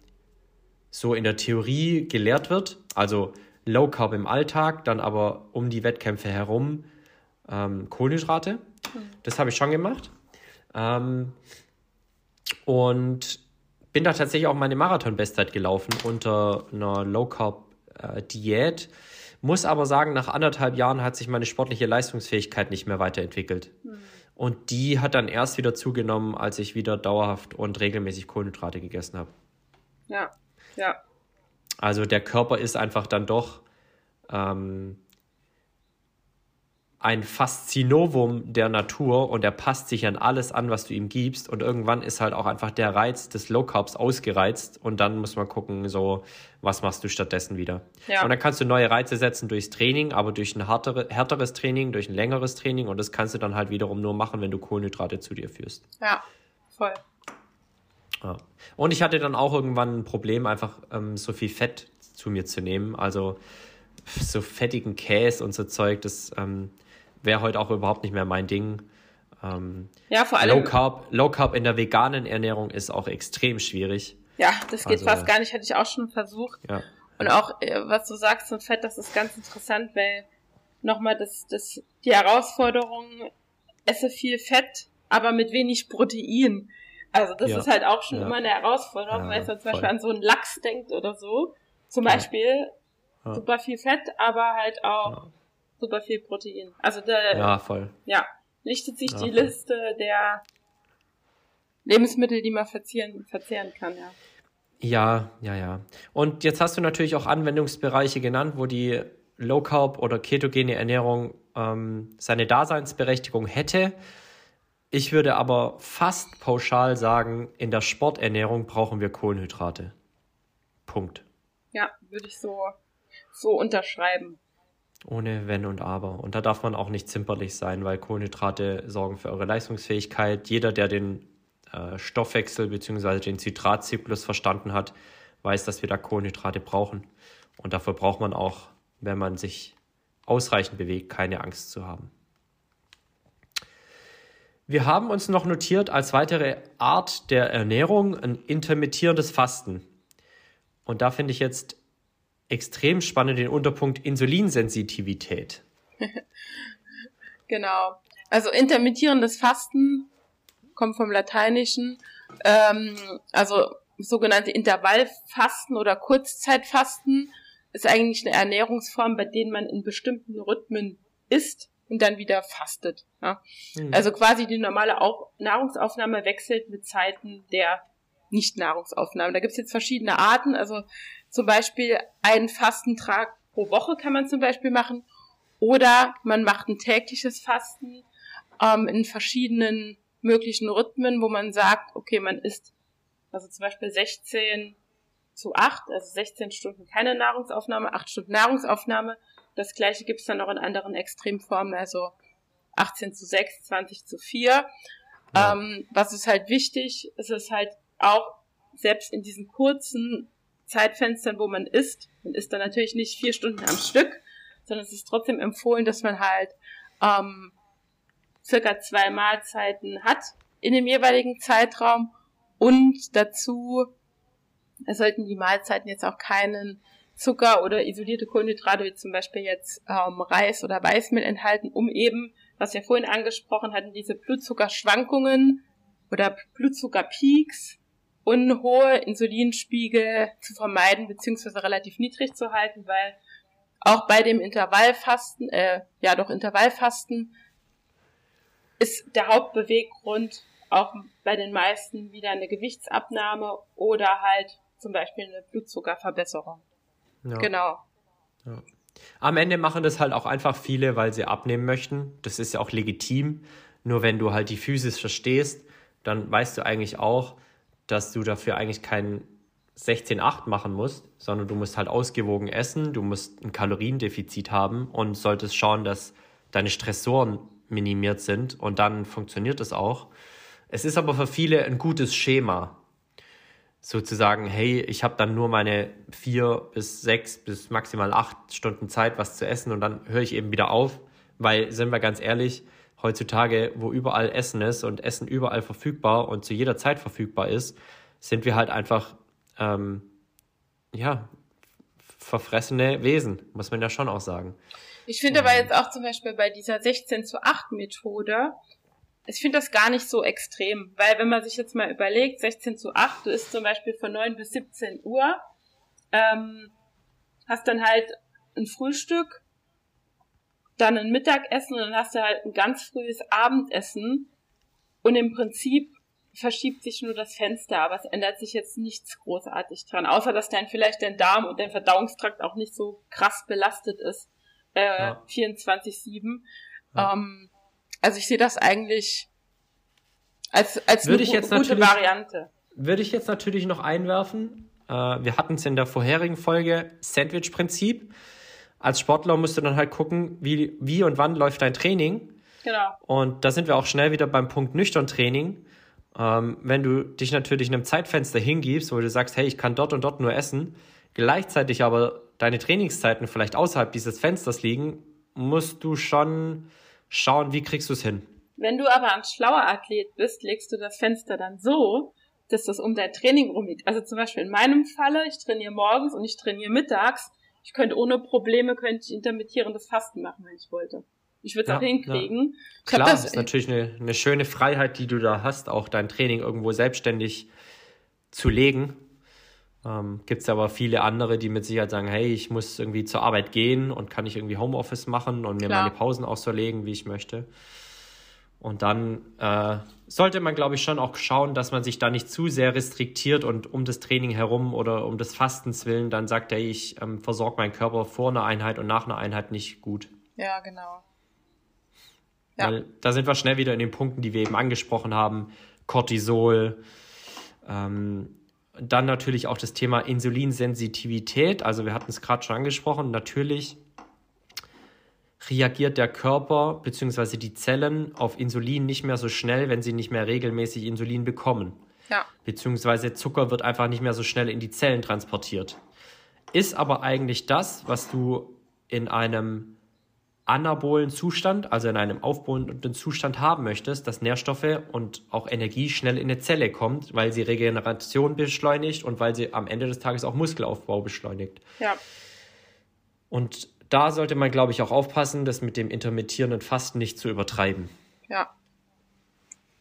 so in der Theorie gelehrt wird. Also Low Carb im Alltag, dann aber um die Wettkämpfe herum ähm, Kohlenhydrate. Das habe ich schon gemacht. Ähm, und bin da tatsächlich auch meine Marathon-Bestzeit gelaufen unter einer Low Carb äh. Muss aber sagen, nach anderthalb Jahren hat sich meine sportliche Leistungsfähigkeit nicht mehr weiterentwickelt. Mhm. Und die hat dann erst wieder zugenommen, als ich wieder dauerhaft und regelmäßig Kohlenhydrate gegessen habe. Ja, ja. Also der Körper ist einfach dann doch ähm, ein Faszinovum der Natur und er passt sich an alles an, was du ihm gibst. Und irgendwann ist halt auch einfach der Reiz des Low Carbs ausgereizt und dann muss man gucken, so, was machst du stattdessen wieder. Ja. Und dann kannst du neue Reize setzen durchs Training, aber durch ein härtere, härteres Training, durch ein längeres Training und das kannst du dann halt wiederum nur machen, wenn du Kohlenhydrate zu dir führst. Ja, voll. Ja. Und ich hatte dann auch irgendwann ein Problem, einfach ähm, so viel Fett zu mir zu nehmen. Also so fettigen Käse und so Zeug, das ähm, wäre heute auch überhaupt nicht mehr mein Ding. Ähm, ja, vor allem. Low Carb, Low Carb in der veganen Ernährung ist auch extrem schwierig. Ja, das geht also, fast gar nicht, hatte ich auch schon versucht. Ja. Und auch, äh, was du sagst zum Fett, das ist ganz interessant, weil nochmal das, das, die Herausforderung, esse viel Fett, aber mit wenig Protein. Also das ja. ist halt auch schon ja. immer eine Herausforderung, ja, weil man zum Beispiel an so einen Lachs denkt oder so. Zum Beispiel super viel Fett, aber halt auch super viel Protein. Also da ja, voll. Ja, lichtet sich die voll. Liste der Lebensmittel, die man verzehren, verzehren kann, ja. Ja, ja, ja. Und jetzt hast du natürlich auch Anwendungsbereiche genannt, wo die Low Carb oder ketogene Ernährung ähm, seine Daseinsberechtigung hätte. Ich würde aber fast pauschal sagen, in der Sporternährung brauchen wir Kohlenhydrate. Punkt. Ja, würde ich so, so unterschreiben. Ohne Wenn und Aber. Und da darf man auch nicht zimperlich sein, weil Kohlenhydrate sorgen für eure Leistungsfähigkeit. Jeder, der den äh, Stoffwechsel bzw. den Zitratzyklus verstanden hat, weiß, dass wir da Kohlenhydrate brauchen. Und dafür braucht man auch, wenn man sich ausreichend bewegt, keine Angst zu haben. Wir haben uns noch notiert als weitere Art der Ernährung ein intermittierendes Fasten. Und da finde ich jetzt extrem spannend den Unterpunkt Insulinsensitivität. genau. Also intermittierendes Fasten kommt vom Lateinischen. Ähm, also sogenannte Intervallfasten oder Kurzzeitfasten ist eigentlich eine Ernährungsform, bei denen man in bestimmten Rhythmen isst und dann wieder fastet. Ja? Mhm. Also quasi die normale Auf Nahrungsaufnahme wechselt mit Zeiten der Nicht-Nahrungsaufnahme. Da gibt's jetzt verschiedene Arten. Also zum Beispiel einen Fastentrag pro Woche kann man zum Beispiel machen. Oder man macht ein tägliches Fasten ähm, in verschiedenen möglichen Rhythmen, wo man sagt, okay, man isst also zum Beispiel 16 zu 8, also 16 Stunden keine Nahrungsaufnahme, 8 Stunden Nahrungsaufnahme. Das gleiche gibt's dann auch in anderen Extremformen, also 18 zu 6, 20 zu 4. Ja. Ähm, was ist halt wichtig, ist es halt auch selbst in diesen kurzen Zeitfenstern, wo man isst, man isst dann natürlich nicht vier Stunden am Stück, sondern es ist trotzdem empfohlen, dass man halt ähm, circa zwei Mahlzeiten hat in dem jeweiligen Zeitraum und dazu sollten die Mahlzeiten jetzt auch keinen Zucker oder isolierte Kohlenhydrate wie zum Beispiel jetzt ähm, Reis oder Weißmehl enthalten, um eben, was wir vorhin angesprochen hatten, diese Blutzuckerschwankungen oder Blutzuckerpeaks und hohe Insulinspiegel zu vermeiden beziehungsweise relativ niedrig zu halten, weil auch bei dem Intervallfasten, äh, ja doch Intervallfasten, ist der Hauptbeweggrund auch bei den meisten wieder eine Gewichtsabnahme oder halt zum Beispiel eine Blutzuckerverbesserung. Ja. Genau. Ja. Am Ende machen das halt auch einfach viele, weil sie abnehmen möchten. Das ist ja auch legitim. Nur wenn du halt die Physis verstehst, dann weißt du eigentlich auch, dass du dafür eigentlich kein 16-8 machen musst, sondern du musst halt ausgewogen essen, du musst ein Kaloriendefizit haben und solltest schauen, dass deine Stressoren minimiert sind und dann funktioniert es auch. Es ist aber für viele ein gutes Schema, sozusagen, hey, ich habe dann nur meine vier bis sechs bis maximal acht Stunden Zeit, was zu essen und dann höre ich eben wieder auf, weil, sind wir ganz ehrlich, heutzutage, wo überall Essen ist und Essen überall verfügbar und zu jeder Zeit verfügbar ist, sind wir halt einfach, ähm, ja, verfressene Wesen, muss man ja schon auch sagen. Ich finde aber jetzt auch zum Beispiel bei dieser 16 zu 8 Methode, ich finde das gar nicht so extrem, weil wenn man sich jetzt mal überlegt, 16 zu 8, du isst zum Beispiel von 9 bis 17 Uhr, ähm, hast dann halt ein Frühstück, dann ein Mittagessen und dann hast du halt ein ganz frühes Abendessen und im Prinzip verschiebt sich nur das Fenster, aber es ändert sich jetzt nichts großartig dran, außer dass dann vielleicht dein Darm und dein Verdauungstrakt auch nicht so krass belastet ist, äh, ja. 24-7. Ja. Ähm, also ich sehe das eigentlich als, als würde eine ich jetzt gute Variante. Würde ich jetzt natürlich noch einwerfen. Äh, wir hatten es in der vorherigen Folge, Sandwich-Prinzip. Als Sportler musst du dann halt gucken, wie, wie und wann läuft dein Training. Genau. Und da sind wir auch schnell wieder beim Punkt nüchtern Training. Ähm, wenn du dich natürlich in einem Zeitfenster hingibst, wo du sagst, hey, ich kann dort und dort nur essen, gleichzeitig aber deine Trainingszeiten vielleicht außerhalb dieses Fensters liegen, musst du schon schauen, wie kriegst du es hin. Wenn du aber ein schlauer Athlet bist, legst du das Fenster dann so, dass das um dein Training rumliegt. Also zum Beispiel in meinem Falle, ich trainiere morgens und ich trainiere mittags. Ich könnte ohne Probleme, könnte ich intermittierendes Fasten machen, wenn ich wollte. Ich würde es ja, auch hinkriegen. Ja. Klar, das ist natürlich eine, eine schöne Freiheit, die du da hast, auch dein Training irgendwo selbstständig zu legen. Ähm, Gibt es aber viele andere, die mit Sicherheit sagen, hey, ich muss irgendwie zur Arbeit gehen und kann ich irgendwie Homeoffice machen und mir Klar. meine Pausen auch so legen, wie ich möchte. Und dann äh, sollte man, glaube ich, schon auch schauen, dass man sich da nicht zu sehr restriktiert und um das Training herum oder um des Fastens willen dann sagt, hey, ich ähm, versorge meinen Körper vor einer Einheit und nach einer Einheit nicht gut. Ja, genau. Ja. Weil da sind wir schnell wieder in den Punkten, die wir eben angesprochen haben. Cortisol, ähm, dann natürlich auch das Thema Insulinsensitivität. Also wir hatten es gerade schon angesprochen. Natürlich reagiert der Körper bzw. die Zellen auf Insulin nicht mehr so schnell, wenn sie nicht mehr regelmäßig Insulin bekommen. Ja. Beziehungsweise Zucker wird einfach nicht mehr so schnell in die Zellen transportiert. Ist aber eigentlich das, was du in einem anabolen Zustand, also in einem aufbauenden Zustand haben möchtest, dass Nährstoffe und auch Energie schnell in eine Zelle kommt, weil sie Regeneration beschleunigt und weil sie am Ende des Tages auch Muskelaufbau beschleunigt. Ja. Und da sollte man, glaube ich, auch aufpassen, das mit dem intermittierenden Fasten nicht zu übertreiben. Ja.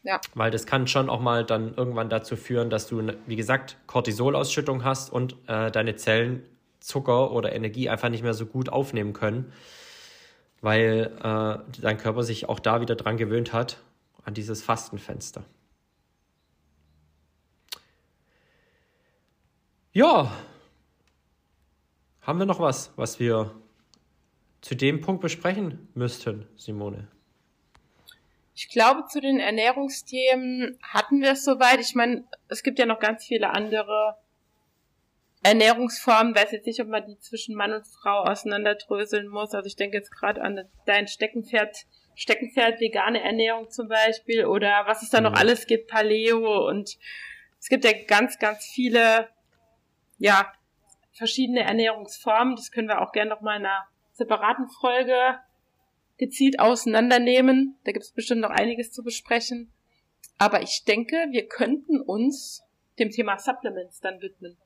Ja. Weil das kann schon auch mal dann irgendwann dazu führen, dass du, wie gesagt, Cortisolausschüttung hast und äh, deine Zellen Zucker oder Energie einfach nicht mehr so gut aufnehmen können, weil äh, dein Körper sich auch da wieder dran gewöhnt hat, an dieses Fastenfenster. Ja, haben wir noch was, was wir zu dem Punkt besprechen müssten, Simone? Ich glaube, zu den Ernährungsthemen hatten wir es soweit. Ich meine, es gibt ja noch ganz viele andere Ernährungsformen. Weiß jetzt nicht, ob man die zwischen Mann und Frau auseinanderdröseln muss. Also ich denke jetzt gerade an dein Steckenpferd, Steckenpferd vegane Ernährung zum Beispiel oder was es da noch mhm. alles gibt, Paleo und es gibt ja ganz, ganz viele, ja, verschiedene Ernährungsformen. Das können wir auch gerne noch mal in einer separaten Folge gezielt auseinandernehmen. Da gibt es bestimmt noch einiges zu besprechen. Aber ich denke, wir könnten uns dem Thema Supplements dann widmen.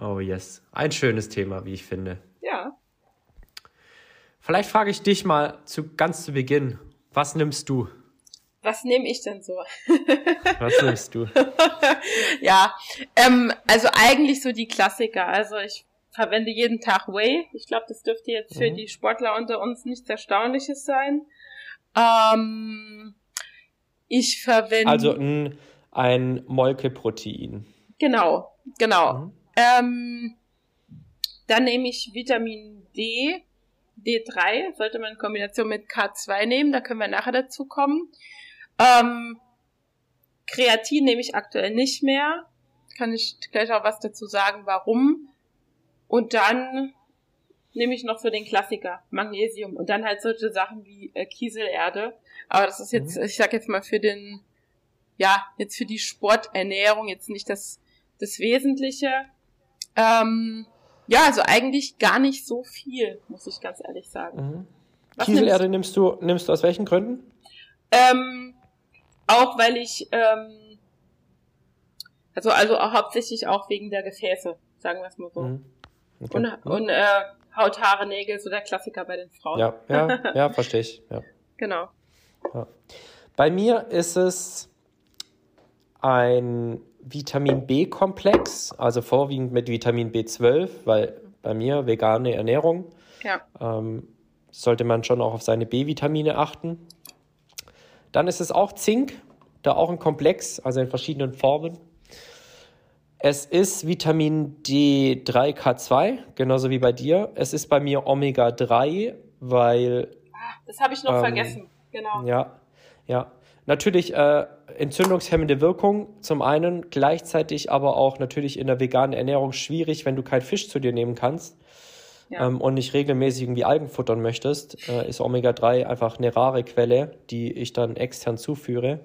Oh yes, ein schönes Thema, wie ich finde. Ja. Vielleicht frage ich dich mal zu ganz zu Beginn, was nimmst du? Was nehme ich denn so? was nimmst du? ja, ähm, also eigentlich so die Klassiker. Also ich verwende jeden Tag Whey. Ich glaube, das dürfte jetzt für mhm. die Sportler unter uns nichts Erstaunliches sein. Ähm, ich verwende. Also ein, ein Molkeprotein. Genau, genau. Mhm. Ähm, dann nehme ich Vitamin D, D3, sollte man in Kombination mit K2 nehmen, da können wir nachher dazu kommen. Ähm, Kreatin nehme ich aktuell nicht mehr. Kann ich gleich auch was dazu sagen, warum. Und dann nehme ich noch so den Klassiker, Magnesium. Und dann halt solche Sachen wie äh, Kieselerde. Aber das ist jetzt, mhm. ich sag jetzt mal für den, ja, jetzt für die Sporternährung jetzt nicht das, das Wesentliche. Ähm, ja, also eigentlich gar nicht so viel, muss ich ganz ehrlich sagen. Mhm. Kieselerde nimmst du, nimmst du aus welchen Gründen? Ähm, auch weil ich, ähm, also, also auch hauptsächlich auch wegen der Gefäße, sagen wir es mal so. Mhm. Okay. Und, und äh, Haut, Haare, Nägel, so der Klassiker bei den Frauen. Ja, ja, ja, verstehe ich. Ja. Genau. Ja. Bei mir ist es ein Vitamin B-Komplex, also vorwiegend mit Vitamin B12, weil bei mir vegane Ernährung. Ja. Ähm, sollte man schon auch auf seine B-Vitamine achten. Dann ist es auch Zink, da auch ein Komplex, also in verschiedenen Formen. Es ist Vitamin D3K2, genauso wie bei dir. Es ist bei mir Omega 3, weil. Ah, das habe ich noch ähm, vergessen, genau. Ja, ja. Natürlich äh, entzündungshemmende Wirkung zum einen, gleichzeitig aber auch natürlich in der veganen Ernährung schwierig, wenn du keinen Fisch zu dir nehmen kannst ja. ähm, und nicht regelmäßig irgendwie Algen futtern möchtest, äh, ist Omega-3 einfach eine rare Quelle, die ich dann extern zuführe.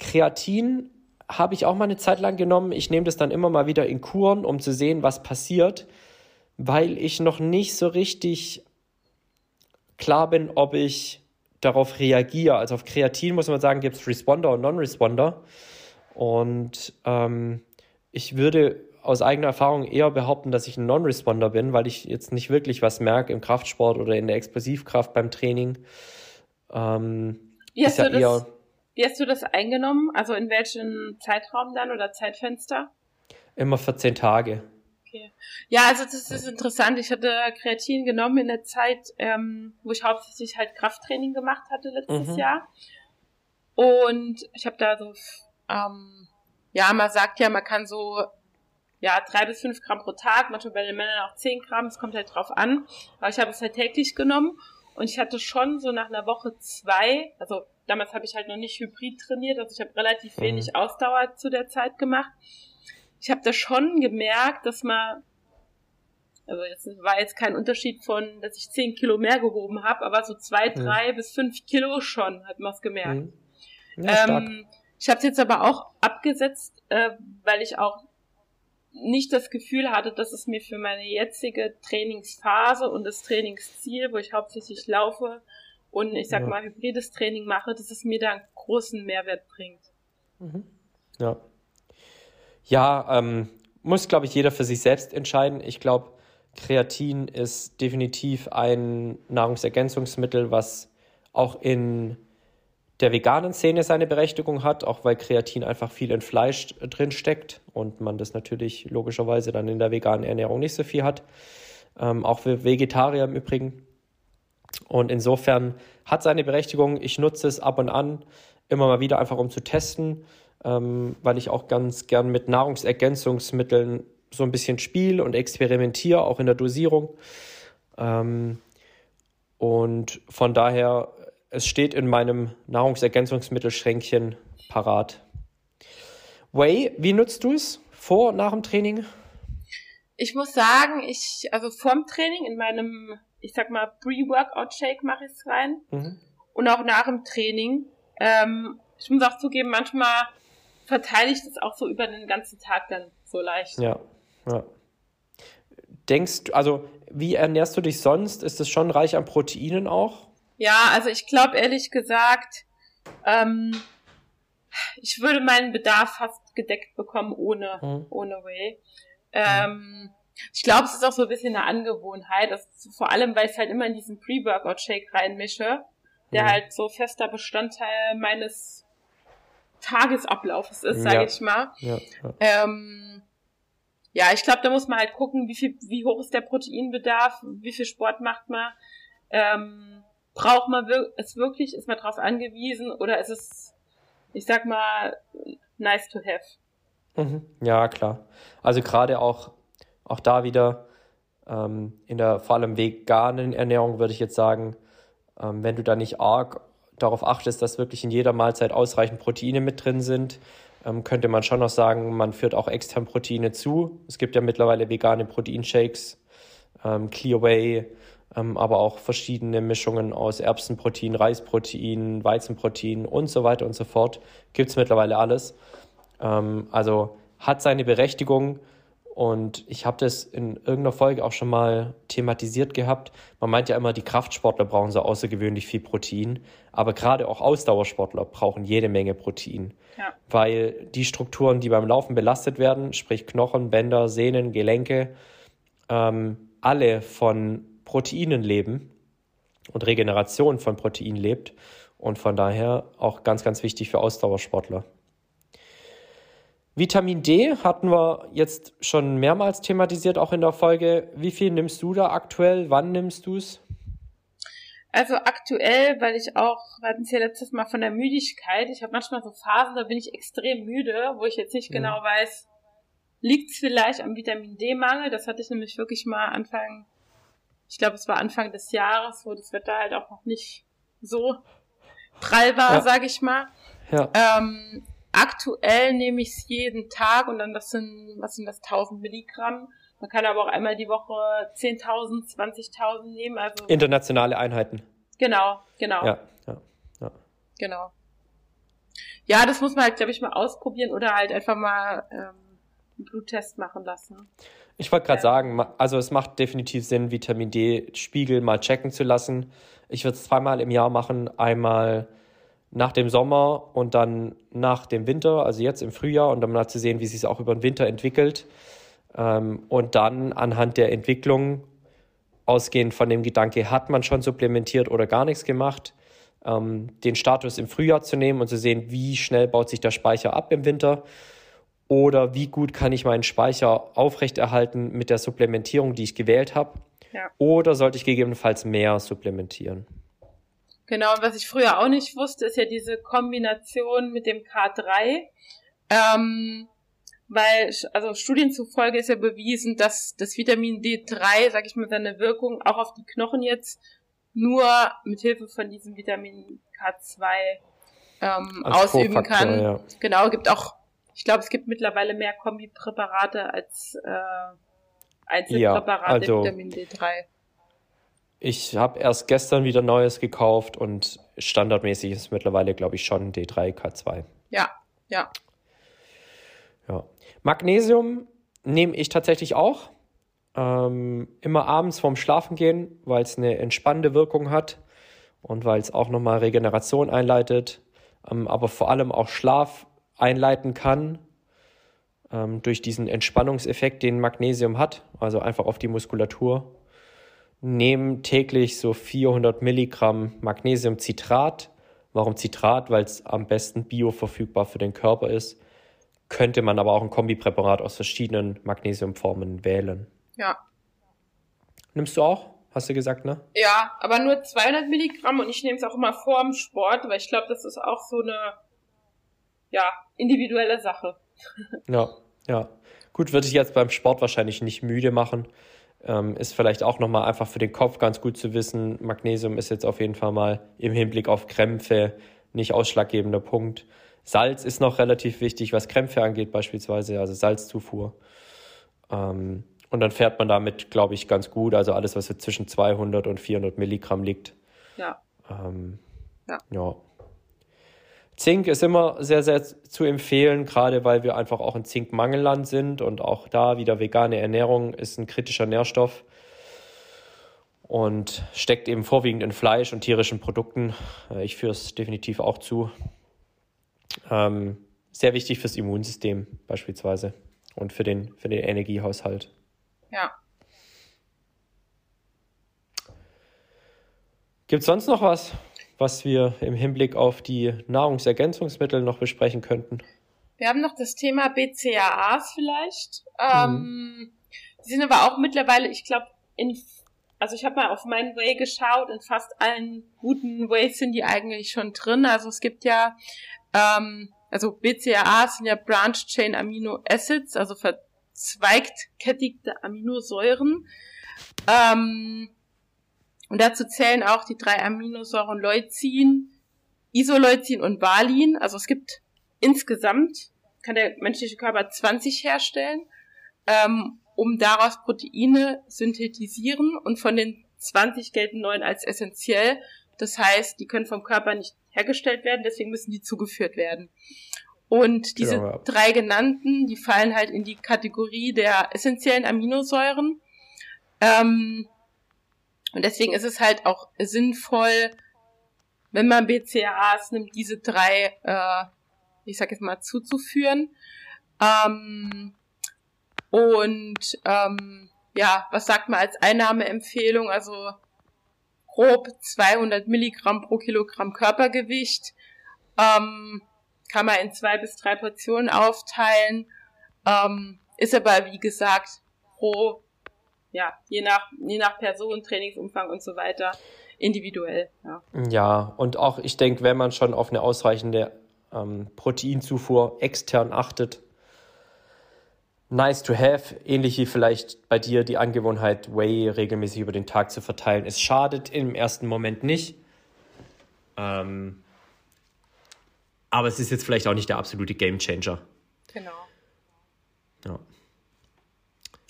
Kreatin habe ich auch mal eine Zeit lang genommen. Ich nehme das dann immer mal wieder in Kuren, um zu sehen, was passiert, weil ich noch nicht so richtig klar bin, ob ich darauf reagiere. Also auf Kreatin muss man sagen, gibt es Responder und Non-Responder. Und ähm, ich würde aus eigener Erfahrung eher behaupten, dass ich ein Non-Responder bin, weil ich jetzt nicht wirklich was merke im Kraftsport oder in der Explosivkraft beim Training. Ähm, Wie hast, ja du das, wie hast du das eingenommen? Also in welchem Zeitraum dann oder Zeitfenster? Immer 14 Tage. Okay. Ja, also das ist interessant. Ich hatte Kreatin genommen in der Zeit, ähm, wo ich hauptsächlich halt Krafttraining gemacht hatte letztes mhm. Jahr. Und ich habe da so, ähm, ja, man sagt ja, man kann so ja, drei bis fünf Gramm pro Tag, manchmal bei den Männern auch zehn Gramm, es kommt halt drauf an. Aber ich habe es halt täglich genommen und ich hatte schon so nach einer Woche zwei, also damals habe ich halt noch nicht Hybrid trainiert, also ich habe relativ mhm. wenig Ausdauer zu der Zeit gemacht. Ich habe da schon gemerkt, dass man Also es war jetzt kein Unterschied von, dass ich zehn Kilo mehr gehoben habe, aber so zwei, drei mhm. bis fünf Kilo schon hat man es gemerkt. Mhm. Ja, ähm, ich habe es jetzt aber auch abgesetzt, äh, weil ich auch nicht das Gefühl hatte, dass es mir für meine jetzige Trainingsphase und das Trainingsziel, wo ich hauptsächlich laufe und ich sag ja. mal hybrides Training mache, dass es mir da einen großen Mehrwert bringt. Mhm. Ja. Ja, ähm, muss, glaube ich, jeder für sich selbst entscheiden. Ich glaube, Kreatin ist definitiv ein Nahrungsergänzungsmittel, was auch in der veganen Szene seine Berechtigung hat, auch weil Kreatin einfach viel in Fleisch drin steckt und man das natürlich logischerweise dann in der veganen Ernährung nicht so viel hat. Ähm, auch für Vegetarier im Übrigen. Und insofern hat seine Berechtigung. Ich nutze es ab und an immer mal wieder einfach um zu testen, ähm, weil ich auch ganz gern mit Nahrungsergänzungsmitteln so ein bisschen spiele und experimentiere, auch in der Dosierung. Ähm, und von daher es steht in meinem Nahrungsergänzungsmittelschränkchen parat. Whey, wie nutzt du es vor, nach dem Training? Ich muss sagen, ich, also vorm Training in meinem, ich sag mal, Pre-Workout-Shake mache ich es rein. Mhm. Und auch nach dem Training. Ähm, ich muss auch zugeben, manchmal verteile ich das auch so über den ganzen Tag dann so leicht. Ja, ja. Denkst du, also wie ernährst du dich sonst? Ist es schon reich an Proteinen auch? Ja, also ich glaube ehrlich gesagt, ähm, ich würde meinen Bedarf fast gedeckt bekommen ohne, mhm. ohne Whey. Ähm, ich glaube, es ist auch so ein bisschen eine Angewohnheit, das, vor allem, weil ich halt immer in diesen Pre-Workout-Shake reinmische, der mhm. halt so fester Bestandteil meines Tagesablaufes ist, sage ja. ich mal. Ja, ja. Ähm, ja ich glaube, da muss man halt gucken, wie viel, wie hoch ist der Proteinbedarf, wie viel Sport macht man. Ähm, braucht man es wirklich, ist man darauf angewiesen oder ist es, ich sag mal, nice to have? Mhm. Ja, klar. Also gerade auch, auch da wieder ähm, in der vor allem veganen Ernährung würde ich jetzt sagen, ähm, wenn du da nicht arg darauf achtest, dass wirklich in jeder Mahlzeit ausreichend Proteine mit drin sind, ähm, könnte man schon noch sagen, man führt auch extern Proteine zu. Es gibt ja mittlerweile vegane Proteinshakes, ähm, Clearway, ähm, aber auch verschiedene Mischungen aus Erbsenprotein, Reisprotein, Weizenprotein und so weiter und so fort. Gibt es mittlerweile alles. Ähm, also hat seine Berechtigung und ich habe das in irgendeiner Folge auch schon mal thematisiert gehabt. Man meint ja immer, die Kraftsportler brauchen so außergewöhnlich viel Protein, aber gerade auch Ausdauersportler brauchen jede Menge Protein, ja. weil die Strukturen, die beim Laufen belastet werden, sprich Knochen, Bänder, Sehnen, Gelenke, ähm, alle von Proteinen leben und Regeneration von Protein lebt und von daher auch ganz, ganz wichtig für Ausdauersportler. Vitamin D hatten wir jetzt schon mehrmals thematisiert, auch in der Folge. Wie viel nimmst du da aktuell? Wann nimmst du es? Also aktuell, weil ich auch, wir hatten es ja letztes Mal von der Müdigkeit, ich habe manchmal so Phasen, da bin ich extrem müde, wo ich jetzt nicht genau ja. weiß, liegt es vielleicht am Vitamin D-Mangel. Das hatte ich nämlich wirklich mal Anfang ich glaube, es war Anfang des Jahres, wo das Wetter halt auch noch nicht so prall war, ja. sage ich mal. Ja. Ähm, aktuell nehme ich es jeden Tag und dann das sind, was sind das, 1000 Milligramm. Man kann aber auch einmal die Woche 10.000, 20.000 nehmen. Also Internationale Einheiten. Genau, genau. Ja, ja, ja. Genau. Ja, das muss man halt, glaube ich, mal ausprobieren oder halt einfach mal ähm, einen Bluttest machen lassen. Ich wollte gerade sagen, also es macht definitiv Sinn, Vitamin D-Spiegel mal checken zu lassen. Ich würde es zweimal im Jahr machen, einmal nach dem Sommer und dann nach dem Winter, also jetzt im Frühjahr, und dann mal zu sehen, wie sich es auch über den Winter entwickelt. Ähm, und dann anhand der Entwicklung, ausgehend von dem Gedanke, hat man schon supplementiert oder gar nichts gemacht, ähm, den Status im Frühjahr zu nehmen und zu sehen, wie schnell baut sich der Speicher ab im Winter oder wie gut kann ich meinen Speicher aufrechterhalten mit der Supplementierung, die ich gewählt habe. Ja. Oder sollte ich gegebenenfalls mehr supplementieren? Genau, und was ich früher auch nicht wusste, ist ja diese Kombination mit dem K3. Ähm, weil, also Studien zufolge ist ja bewiesen, dass das Vitamin D3, sag ich mal, seine Wirkung auch auf die Knochen jetzt nur mit Hilfe von diesem Vitamin K2 ähm, ausüben kann. Ja. Genau, gibt auch ich glaube, es gibt mittlerweile mehr Kombipräparate als, äh, Einzelpräparat ja, also, Vitamin D3? Ich habe erst gestern wieder Neues gekauft und standardmäßig ist mittlerweile, glaube ich, schon D3, K2. Ja, ja. Ja. Magnesium nehme ich tatsächlich auch. Ähm, immer abends vorm Schlafengehen, weil es eine entspannende Wirkung hat und weil es auch nochmal Regeneration einleitet, ähm, aber vor allem auch Schlaf einleiten kann ähm, durch diesen Entspannungseffekt, den Magnesium hat, also einfach auf die Muskulatur nehmen täglich so 400 Milligramm Magnesiumcitrat. Warum Citrat? Weil es am besten bioverfügbar für den Körper ist. Könnte man aber auch ein Kombipräparat aus verschiedenen Magnesiumformen wählen. Ja. Nimmst du auch? Hast du gesagt, ne? Ja, aber nur 200 Milligramm und ich nehme es auch immer vor dem Sport, weil ich glaube, das ist auch so eine, ja, individuelle Sache. ja, ja. Gut, würde ich jetzt beim Sport wahrscheinlich nicht müde machen. Ähm, ist vielleicht auch nochmal einfach für den Kopf ganz gut zu wissen. Magnesium ist jetzt auf jeden Fall mal im Hinblick auf Krämpfe nicht ausschlaggebender Punkt. Salz ist noch relativ wichtig, was Krämpfe angeht, beispielsweise, also Salzzufuhr. Ähm, und dann fährt man damit, glaube ich, ganz gut. Also alles, was jetzt zwischen 200 und 400 Milligramm liegt. Ja. Ähm, ja. ja. Zink ist immer sehr, sehr zu empfehlen, gerade weil wir einfach auch ein Zinkmangelland sind und auch da wieder vegane Ernährung ist ein kritischer Nährstoff und steckt eben vorwiegend in Fleisch und tierischen Produkten. Äh, ich führe es definitiv auch zu. Ähm, sehr wichtig fürs Immunsystem beispielsweise und für den, für den Energiehaushalt. Ja. Gibt es sonst noch was? Was wir im Hinblick auf die Nahrungsergänzungsmittel noch besprechen könnten? Wir haben noch das Thema BCAAs vielleicht. Ähm, mhm. Die sind aber auch mittlerweile, ich glaube, in also ich habe mal auf meinen Way geschaut, in fast allen guten Ways sind die eigentlich schon drin. Also es gibt ja, ähm, also BCAAs sind ja Branch Chain Amino Acids, also verzweigtkettigte Aminosäuren. Ähm, und dazu zählen auch die drei Aminosäuren Leucin, Isoleucin und Valin. Also es gibt insgesamt, kann der menschliche Körper 20 herstellen, ähm, um daraus Proteine synthetisieren und von den 20 gelten neun als essentiell. Das heißt, die können vom Körper nicht hergestellt werden, deswegen müssen die zugeführt werden. Und diese ja. drei genannten, die fallen halt in die Kategorie der essentiellen Aminosäuren. Ähm, und deswegen ist es halt auch sinnvoll, wenn man BCAAs nimmt, diese drei, äh, ich sag jetzt mal, zuzuführen. Ähm, und ähm, ja, was sagt man als Einnahmeempfehlung? Also grob 200 Milligramm pro Kilogramm Körpergewicht. Ähm, kann man in zwei bis drei Portionen aufteilen. Ähm, ist aber, wie gesagt, pro ja, je nach, je nach Person, Trainingsumfang und so weiter, individuell. Ja, ja und auch ich denke, wenn man schon auf eine ausreichende ähm, Proteinzufuhr extern achtet, nice to have, ähnlich wie vielleicht bei dir die Angewohnheit, Whey regelmäßig über den Tag zu verteilen. Es schadet im ersten Moment nicht. Ähm, aber es ist jetzt vielleicht auch nicht der absolute Gamechanger. Genau. Ja.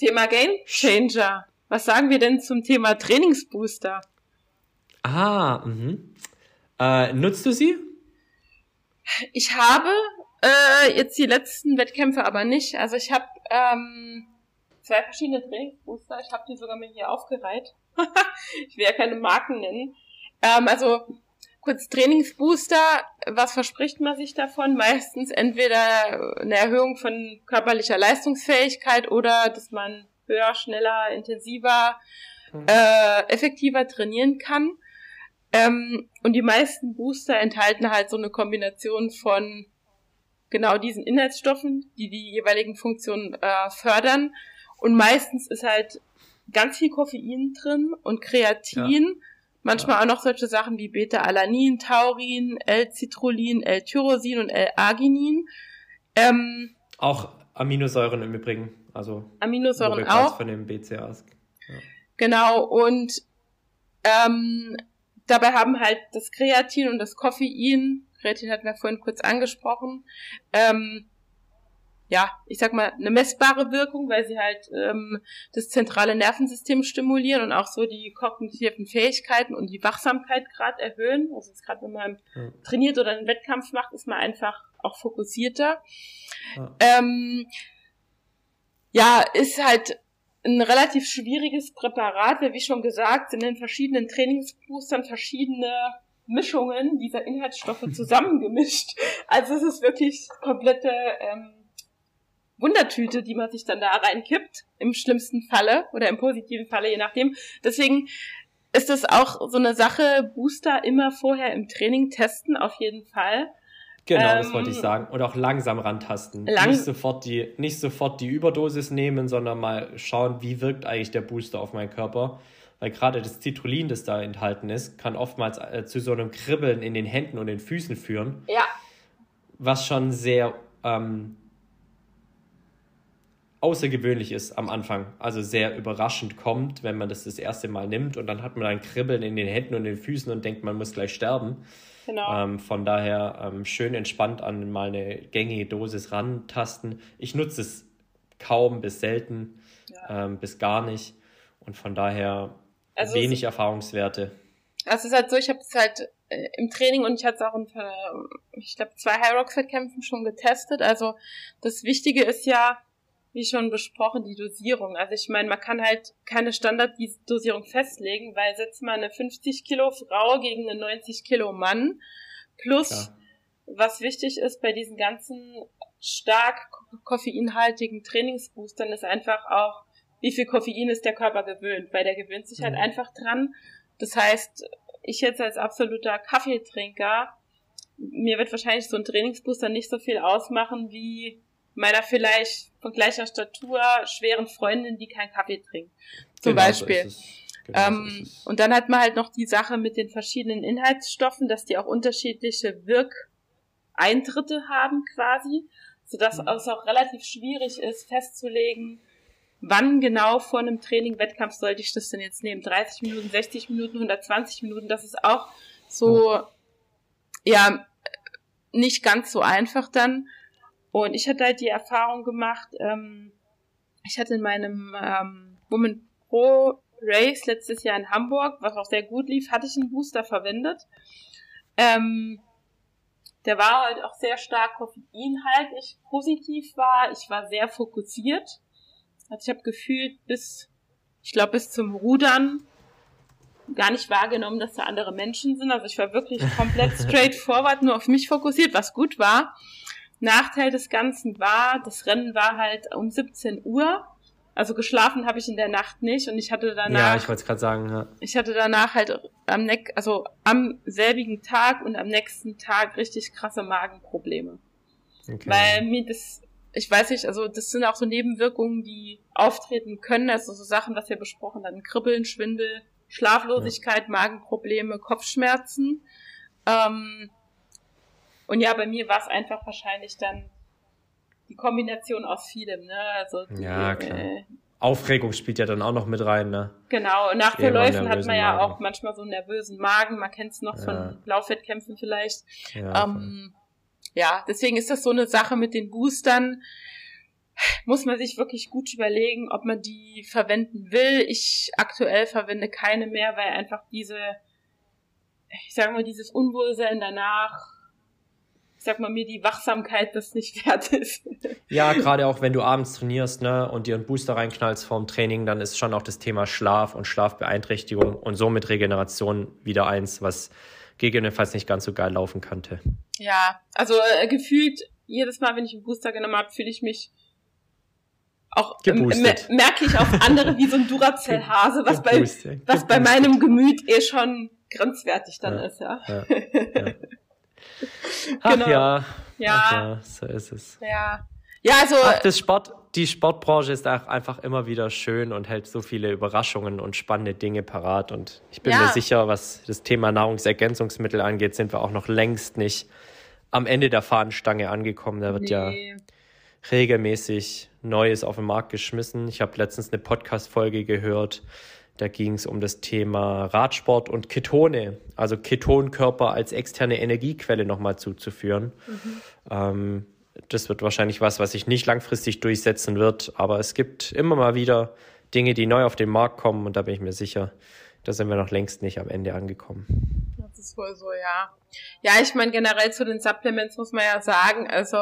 Thema Game Changer. Was sagen wir denn zum Thema Trainingsbooster? Ah, mhm. Äh, nutzt du sie? Ich habe äh, jetzt die letzten Wettkämpfe aber nicht. Also ich habe ähm, zwei verschiedene Trainingsbooster. Ich habe die sogar mir hier aufgereiht. ich will ja keine Marken nennen. Ähm, also kurz Trainingsbooster, was verspricht man sich davon? Meistens entweder eine Erhöhung von körperlicher Leistungsfähigkeit oder dass man höher, schneller, intensiver, mhm. äh, effektiver trainieren kann. Ähm, und die meisten Booster enthalten halt so eine Kombination von genau diesen Inhaltsstoffen, die die jeweiligen Funktionen äh, fördern. Und meistens ist halt ganz viel Koffein drin und Kreatin. Ja Manchmal auch noch solche Sachen wie Beta-Alanin, Taurin, L-Citrullin, L-Tyrosin und L-Arginin. Ähm, auch Aminosäuren im Übrigen, also Aminosäuren auch. von den BCAAs. Ja. Genau, und ähm, dabei haben halt das Kreatin und das Koffein, Kreatin hatten wir vorhin kurz angesprochen, ähm, ja, ich sag mal, eine messbare Wirkung, weil sie halt ähm, das zentrale Nervensystem stimulieren und auch so die kognitiven Fähigkeiten und die Wachsamkeit gerade erhöhen. Also gerade wenn man ja. trainiert oder einen Wettkampf macht, ist man einfach auch fokussierter. Ja. Ähm, ja, ist halt ein relativ schwieriges Präparat, weil wie schon gesagt, sind in verschiedenen Trainingsboostern verschiedene Mischungen dieser Inhaltsstoffe zusammengemischt. Also es ist wirklich komplette ähm, Wundertüte, die man sich dann da reinkippt, im schlimmsten Falle oder im positiven Falle, je nachdem. Deswegen ist es auch so eine Sache, Booster immer vorher im Training testen, auf jeden Fall. Genau, ähm, das wollte ich ähm, sagen. Und auch langsam rantasten. Lang nicht, sofort die, nicht sofort die Überdosis nehmen, sondern mal schauen, wie wirkt eigentlich der Booster auf meinen Körper. Weil gerade das Citrullin, das da enthalten ist, kann oftmals äh, zu so einem Kribbeln in den Händen und den Füßen führen. Ja. Was schon sehr ähm, außergewöhnlich ist am Anfang. Also sehr überraschend kommt, wenn man das das erste Mal nimmt und dann hat man ein Kribbeln in den Händen und den Füßen und denkt, man muss gleich sterben. Genau. Ähm, von daher ähm, schön entspannt an mal eine gängige Dosis rantasten. Ich nutze es kaum bis selten, ja. ähm, bis gar nicht. Und von daher also wenig es, Erfahrungswerte. Also es ist halt so, ich habe es halt äh, im Training und ich hatte es auch unter, ich glaube, zwei High Rock Wettkämpfen schon getestet. Also das Wichtige ist ja, wie schon besprochen, die Dosierung. Also ich meine, man kann halt keine Standarddosierung festlegen, weil setzt man eine 50 Kilo Frau gegen einen 90 Kilo Mann. Plus, ja. was wichtig ist bei diesen ganzen stark koffeinhaltigen Trainingsboostern, ist einfach auch, wie viel Koffein ist der Körper gewöhnt, weil der gewöhnt sich halt mhm. halt einfach dran. Das heißt, ich jetzt als absoluter Kaffeetrinker, mir wird wahrscheinlich so ein Trainingsbooster nicht so viel ausmachen wie meiner vielleicht von gleicher Statur schweren Freundin, die keinen Kaffee trinkt. Zum genau Beispiel. So genau ähm, so und dann hat man halt noch die Sache mit den verschiedenen Inhaltsstoffen, dass die auch unterschiedliche Wirkeintritte haben quasi, sodass mhm. es auch relativ schwierig ist festzulegen, wann genau vor einem Training, Wettkampf sollte ich das denn jetzt nehmen? 30 Minuten, 60 Minuten, 120 Minuten, das ist auch so, mhm. ja, nicht ganz so einfach dann. Und ich hatte halt die Erfahrung gemacht, ähm, ich hatte in meinem ähm, Woman Pro Race letztes Jahr in Hamburg, was auch sehr gut lief, hatte ich einen Booster verwendet. Ähm, der war halt auch sehr stark koffeinhaltig positiv war. Ich war sehr fokussiert. Also ich habe gefühlt bis, ich glaube bis zum Rudern gar nicht wahrgenommen, dass da andere Menschen sind. Also ich war wirklich komplett straightforward, nur auf mich fokussiert, was gut war. Nachteil des Ganzen war, das Rennen war halt um 17 Uhr. Also geschlafen habe ich in der Nacht nicht und ich hatte danach. Ja, ich wollte es gerade sagen. Ja. Ich hatte danach halt am Neck, also am selbigen Tag und am nächsten Tag richtig krasse Magenprobleme. Okay. Weil mir das, ich weiß nicht, also das sind auch so Nebenwirkungen, die auftreten können, also so Sachen, was wir besprochen haben, Kribbeln, Schwindel, Schlaflosigkeit, ja. Magenprobleme, Kopfschmerzen. Ähm, und ja, bei mir war es einfach wahrscheinlich dann die Kombination aus vielem, ne? Also die, ja, klar. Äh, Aufregung spielt ja dann auch noch mit rein, ne? Genau, nach Verläufen hat man ja Magen. auch manchmal so einen nervösen Magen, man kennt es noch ja. von Laufwettkämpfen vielleicht. Ja, ähm, ja, deswegen ist das so eine Sache mit den Boostern. Muss man sich wirklich gut überlegen, ob man die verwenden will. Ich aktuell verwende keine mehr, weil einfach diese, ich sage mal, dieses Unwohlsein danach ich sag mal, mir die Wachsamkeit das nicht wert ist. Ja, gerade auch wenn du abends trainierst, ne, und dir einen Booster reinknallst vorm Training, dann ist schon auch das Thema Schlaf und Schlafbeeinträchtigung und somit Regeneration wieder eins, was gegebenenfalls nicht ganz so geil laufen könnte. Ja, also äh, gefühlt jedes Mal, wenn ich einen Booster genommen habe, fühle ich mich auch merke ich auf andere wie so ein Duracell-Hase, was bei was bei meinem Gemüt eh schon grenzwertig dann ja, ist, ja. ja, ja. Ach genau. ja. Ja. Ach ja, so ist es. Ja. Ja, also. Ach, das Sport, die Sportbranche ist auch einfach immer wieder schön und hält so viele Überraschungen und spannende Dinge parat. Und ich bin ja. mir sicher, was das Thema Nahrungsergänzungsmittel angeht, sind wir auch noch längst nicht am Ende der Fahnenstange angekommen. Da wird nee. ja regelmäßig Neues auf den Markt geschmissen. Ich habe letztens eine Podcast-Folge gehört da ging es um das Thema Radsport und Ketone, also Ketonkörper als externe Energiequelle nochmal zuzuführen. Mhm. Ähm, das wird wahrscheinlich was, was sich nicht langfristig durchsetzen wird. Aber es gibt immer mal wieder Dinge, die neu auf den Markt kommen und da bin ich mir sicher, da sind wir noch längst nicht am Ende angekommen. Das ist wohl so, ja. Ja, ich meine, generell zu den Supplements muss man ja sagen, also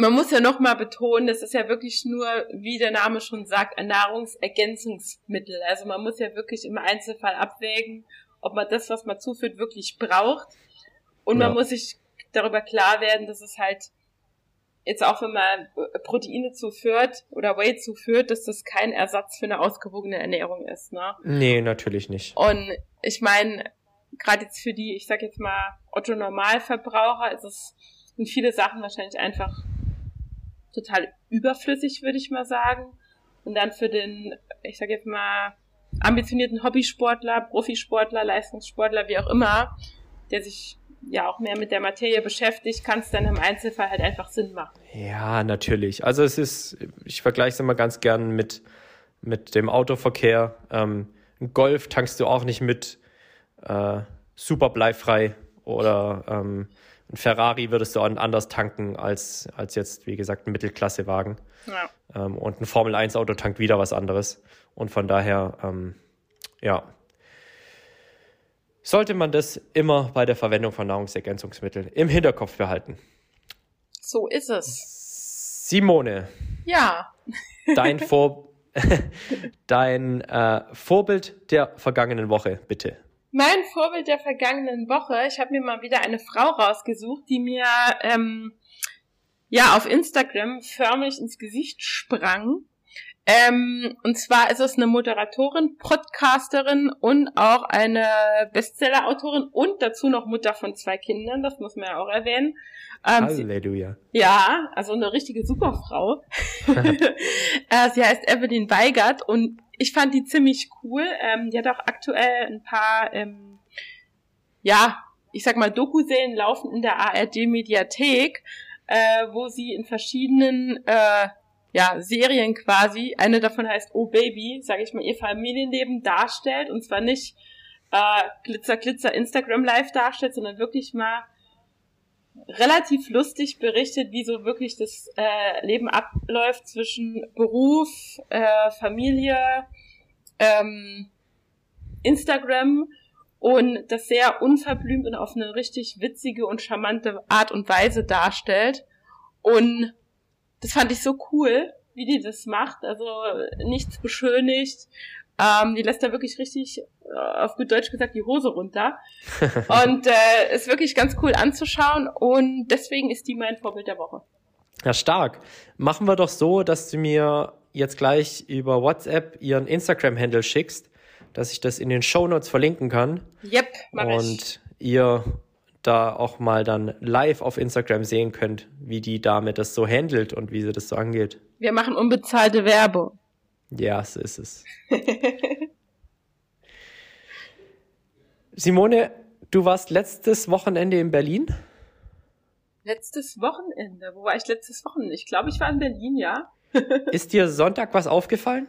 man muss ja nochmal betonen, das ist ja wirklich nur, wie der Name schon sagt, ein Nahrungsergänzungsmittel. Also man muss ja wirklich im Einzelfall abwägen, ob man das, was man zuführt, wirklich braucht. Und ja. man muss sich darüber klar werden, dass es halt jetzt auch wenn man Proteine zuführt oder Whey zuführt, dass das kein Ersatz für eine ausgewogene Ernährung ist. Ne? Nee, natürlich nicht. Und ich meine, gerade jetzt für die, ich sag jetzt mal, Otto-Normalverbraucher ist es sind viele Sachen wahrscheinlich einfach total überflüssig, würde ich mal sagen. Und dann für den, ich sag jetzt mal, ambitionierten Hobbysportler, Profisportler, Leistungssportler, wie auch immer, der sich ja auch mehr mit der Materie beschäftigt, kann es dann im Einzelfall halt einfach Sinn machen. Ja, natürlich. Also es ist, ich vergleiche es immer ganz gern mit, mit dem Autoverkehr. Ähm, Golf tankst du auch nicht mit äh, super bleifrei oder ähm, ein Ferrari würdest du anders tanken als, als jetzt, wie gesagt, ein Mittelklassewagen. Ja. Ähm, und ein Formel-1-Auto tankt wieder was anderes. Und von daher, ähm, ja, sollte man das immer bei der Verwendung von Nahrungsergänzungsmitteln im Hinterkopf behalten. So ist es. Simone. Ja. Dein, Vor dein äh, Vorbild der vergangenen Woche, bitte. Mein Vorbild der vergangenen Woche, ich habe mir mal wieder eine Frau rausgesucht, die mir ähm, ja auf Instagram förmlich ins Gesicht sprang. Ähm, und zwar ist es eine Moderatorin, Podcasterin und auch eine Bestseller-Autorin und dazu noch Mutter von zwei Kindern, das muss man ja auch erwähnen. Ähm, Halleluja. Sie, ja, also eine richtige Superfrau. äh, sie heißt Evelyn Weigert und ich fand die ziemlich cool. Ähm, die hat auch aktuell ein paar, ähm, ja, ich sag mal, Doku-Serien laufen in der ARD-Mediathek, äh, wo sie in verschiedenen äh, ja, Serien quasi, eine davon heißt Oh Baby, sage ich mal, ihr Familienleben darstellt und zwar nicht äh, Glitzer, Glitzer Instagram Live darstellt, sondern wirklich mal relativ lustig berichtet, wie so wirklich das äh, Leben abläuft zwischen Beruf, äh, Familie, ähm, Instagram und das sehr unverblümt und auf eine richtig witzige und charmante Art und Weise darstellt. Und das fand ich so cool, wie die das macht. Also nichts beschönigt. Ähm, die lässt da wirklich richtig, auf gut Deutsch gesagt, die Hose runter. und äh, ist wirklich ganz cool anzuschauen. Und deswegen ist die mein Vorbild der Woche. Ja, stark. Machen wir doch so, dass du mir jetzt gleich über WhatsApp ihren Instagram-Handle schickst, dass ich das in den Show Notes verlinken kann. Yep, mach Und ich. ihr da auch mal dann live auf Instagram sehen könnt, wie die Dame das so handelt und wie sie das so angeht. Wir machen unbezahlte Werbung. Ja, so ist es. Simone, du warst letztes Wochenende in Berlin? Letztes Wochenende? Wo war ich letztes Wochenende? Ich glaube, ich war in Berlin, ja. ist dir Sonntag was aufgefallen?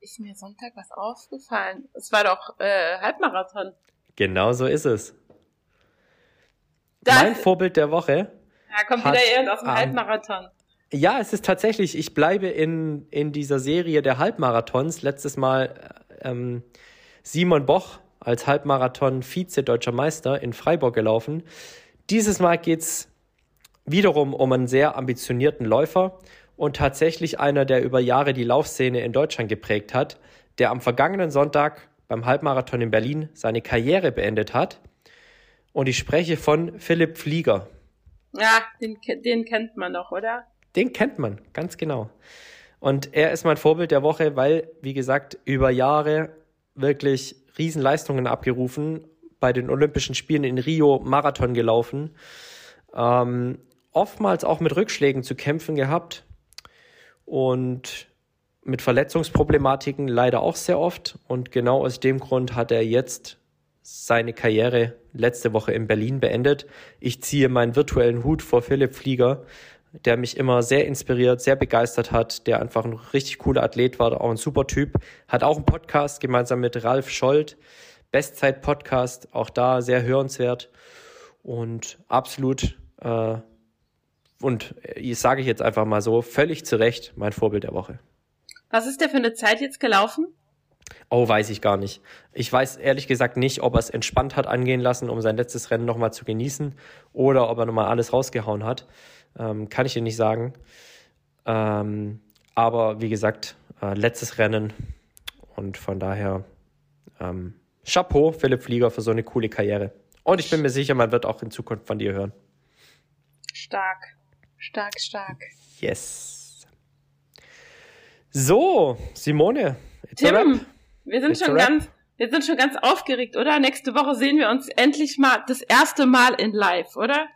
Ist mir Sonntag was aufgefallen? Es war doch äh, Halbmarathon. Genau so ist es. Das mein Vorbild der Woche. Ja, kommt wieder irgend aus dem ähm, Halbmarathon. Ja, es ist tatsächlich, ich bleibe in, in dieser Serie der Halbmarathons. Letztes Mal ähm, Simon Boch als Halbmarathon-Vize-Deutscher Meister in Freiburg gelaufen. Dieses Mal geht's wiederum um einen sehr ambitionierten Läufer und tatsächlich einer, der über Jahre die Laufszene in Deutschland geprägt hat, der am vergangenen Sonntag beim Halbmarathon in Berlin seine Karriere beendet hat. Und ich spreche von Philipp Flieger. Ja, den, den kennt man noch, oder? Den kennt man, ganz genau. Und er ist mein Vorbild der Woche, weil, wie gesagt, über Jahre wirklich Riesenleistungen abgerufen, bei den Olympischen Spielen in Rio Marathon gelaufen, ähm, oftmals auch mit Rückschlägen zu kämpfen gehabt und mit Verletzungsproblematiken leider auch sehr oft. Und genau aus dem Grund hat er jetzt seine Karriere letzte Woche in Berlin beendet. Ich ziehe meinen virtuellen Hut vor Philipp Flieger, der mich immer sehr inspiriert, sehr begeistert hat, der einfach ein richtig cooler Athlet war, auch ein super Typ. Hat auch einen Podcast gemeinsam mit Ralf Scholz, Bestzeit-Podcast, auch da sehr hörenswert. Und absolut, äh, und ich sage ich jetzt einfach mal so, völlig zu Recht mein Vorbild der Woche. Was ist der für eine Zeit jetzt gelaufen? Oh, weiß ich gar nicht. Ich weiß ehrlich gesagt nicht, ob er es entspannt hat angehen lassen, um sein letztes Rennen nochmal zu genießen, oder ob er nochmal alles rausgehauen hat. Ähm, kann ich dir nicht sagen. Ähm, aber wie gesagt, äh, letztes Rennen und von daher ähm, Chapeau, Philipp Flieger, für so eine coole Karriere. Und ich bin mir sicher, man wird auch in Zukunft von dir hören. Stark, stark, stark. Yes. So, Simone. Tim, wir sind schon ganz, wir sind schon ganz aufgeregt, oder? Nächste Woche sehen wir uns endlich mal das erste Mal in Live, oder?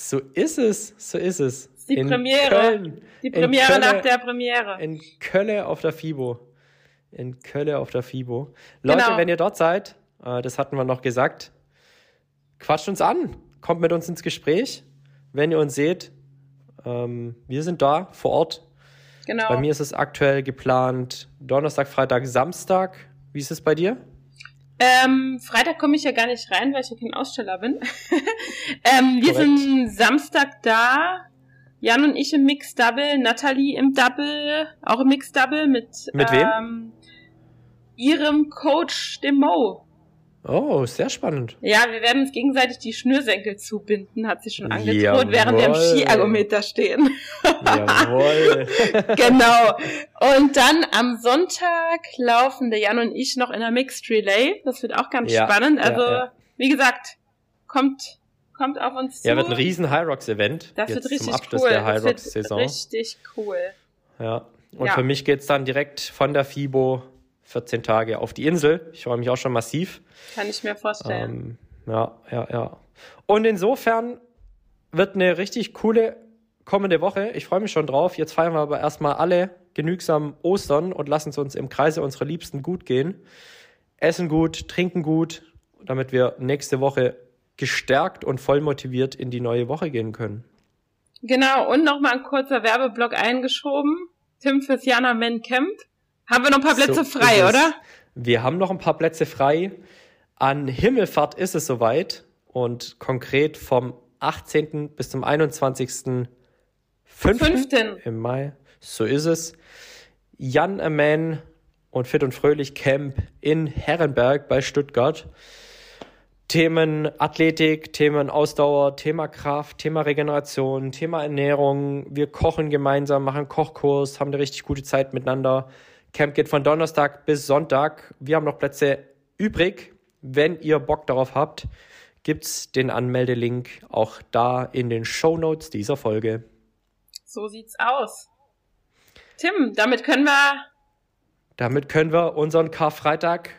So ist es, so ist es. Die in Premiere. Köln. Die Premiere Köln, nach der Premiere. In Köln auf der FIBO. In Köln auf der FIBO. Leute, genau. wenn ihr dort seid, äh, das hatten wir noch gesagt, quatscht uns an, kommt mit uns ins Gespräch. Wenn ihr uns seht, ähm, wir sind da vor Ort. Genau. Bei mir ist es aktuell geplant Donnerstag, Freitag, Samstag. Wie ist es bei dir? Ähm, Freitag komme ich ja gar nicht rein, weil ich ja kein Aussteller bin. ähm, wir sind Samstag da. Jan und ich im Mix Double, Natalie im Double, auch im Mix Double mit, mit wem? Ähm, ihrem Coach, dem Mo. Oh, sehr spannend. Ja, wir werden uns gegenseitig die Schnürsenkel zubinden, hat sie schon angedroht, während wir im Skiergometer stehen. Jawohl. genau. Und dann am Sonntag laufen der Jan und ich noch in der Mixed Relay. Das wird auch ganz ja, spannend. Also, ja, ja. wie gesagt, kommt, kommt auf uns zu. Ja, wird ein riesen High Rocks Event. Das wird richtig zum Abschluss cool. der High Rocks Saison. Richtig cool. Ja. Und für mich geht's dann direkt von der FIBO 14 Tage auf die Insel. Ich freue mich auch schon massiv. Kann ich mir vorstellen. Ähm, ja, ja, ja. Und insofern wird eine richtig coole kommende Woche. Ich freue mich schon drauf. Jetzt feiern wir aber erstmal alle genügsam Ostern und lassen es uns im Kreise unserer Liebsten gut gehen. Essen gut, trinken gut, damit wir nächste Woche gestärkt und voll motiviert in die neue Woche gehen können. Genau, und nochmal ein kurzer Werbeblock eingeschoben. Tim fürs Jana Men Camp. Haben wir noch ein paar Plätze so frei, oder? Wir haben noch ein paar Plätze frei. An Himmelfahrt ist es soweit und konkret vom 18. bis zum 21. 5. im Mai. So ist es. Jan Aman und Fit und Fröhlich Camp in Herrenberg bei Stuttgart. Themen Athletik, Themen Ausdauer, Thema Kraft, Thema Regeneration, Thema Ernährung. Wir kochen gemeinsam, machen Kochkurs, haben eine richtig gute Zeit miteinander. Camp geht von Donnerstag bis Sonntag. Wir haben noch Plätze übrig. Wenn ihr Bock darauf habt, gibt's den Anmeldelink auch da in den Show Notes dieser Folge. So sieht's aus. Tim, damit können wir. Damit können wir unseren Karfreitag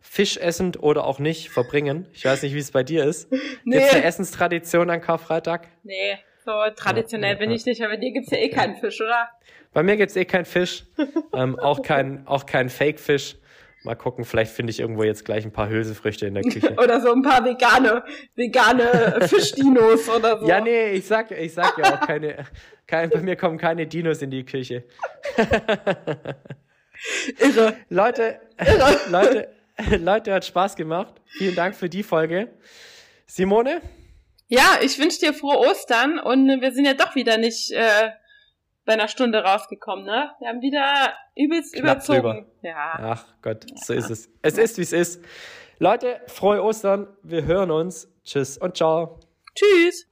Fisch essend oder auch nicht verbringen. Ich weiß nicht, wie es bei dir ist. Nee. Gibt's eine Essenstradition an Karfreitag? Nee, so traditionell ja, bin ja. ich nicht, aber dir gibt's ja eh keinen Fisch, oder? Bei mir gibt's eh keinen Fisch, ähm, auch kein, auch kein Fake-Fisch. Mal gucken, vielleicht finde ich irgendwo jetzt gleich ein paar Hülsefrüchte in der Küche. oder so ein paar vegane, vegane Fischdinos oder so. Ja, nee, ich sag, ich sag ja auch keine, kein, bei mir kommen keine Dinos in die Küche. Irre. Leute, Irre. Leute, Leute, hat Spaß gemacht. Vielen Dank für die Folge. Simone? Ja, ich wünsche dir frohe Ostern und wir sind ja doch wieder nicht äh, bei einer Stunde rausgekommen, ne? Wir haben wieder übelst Knapp überzogen. Drüber. Ja. Ach Gott, ja. so ist es. Es ist, wie es ist. Leute, frohe Ostern. Wir hören uns. Tschüss und ciao. Tschüss.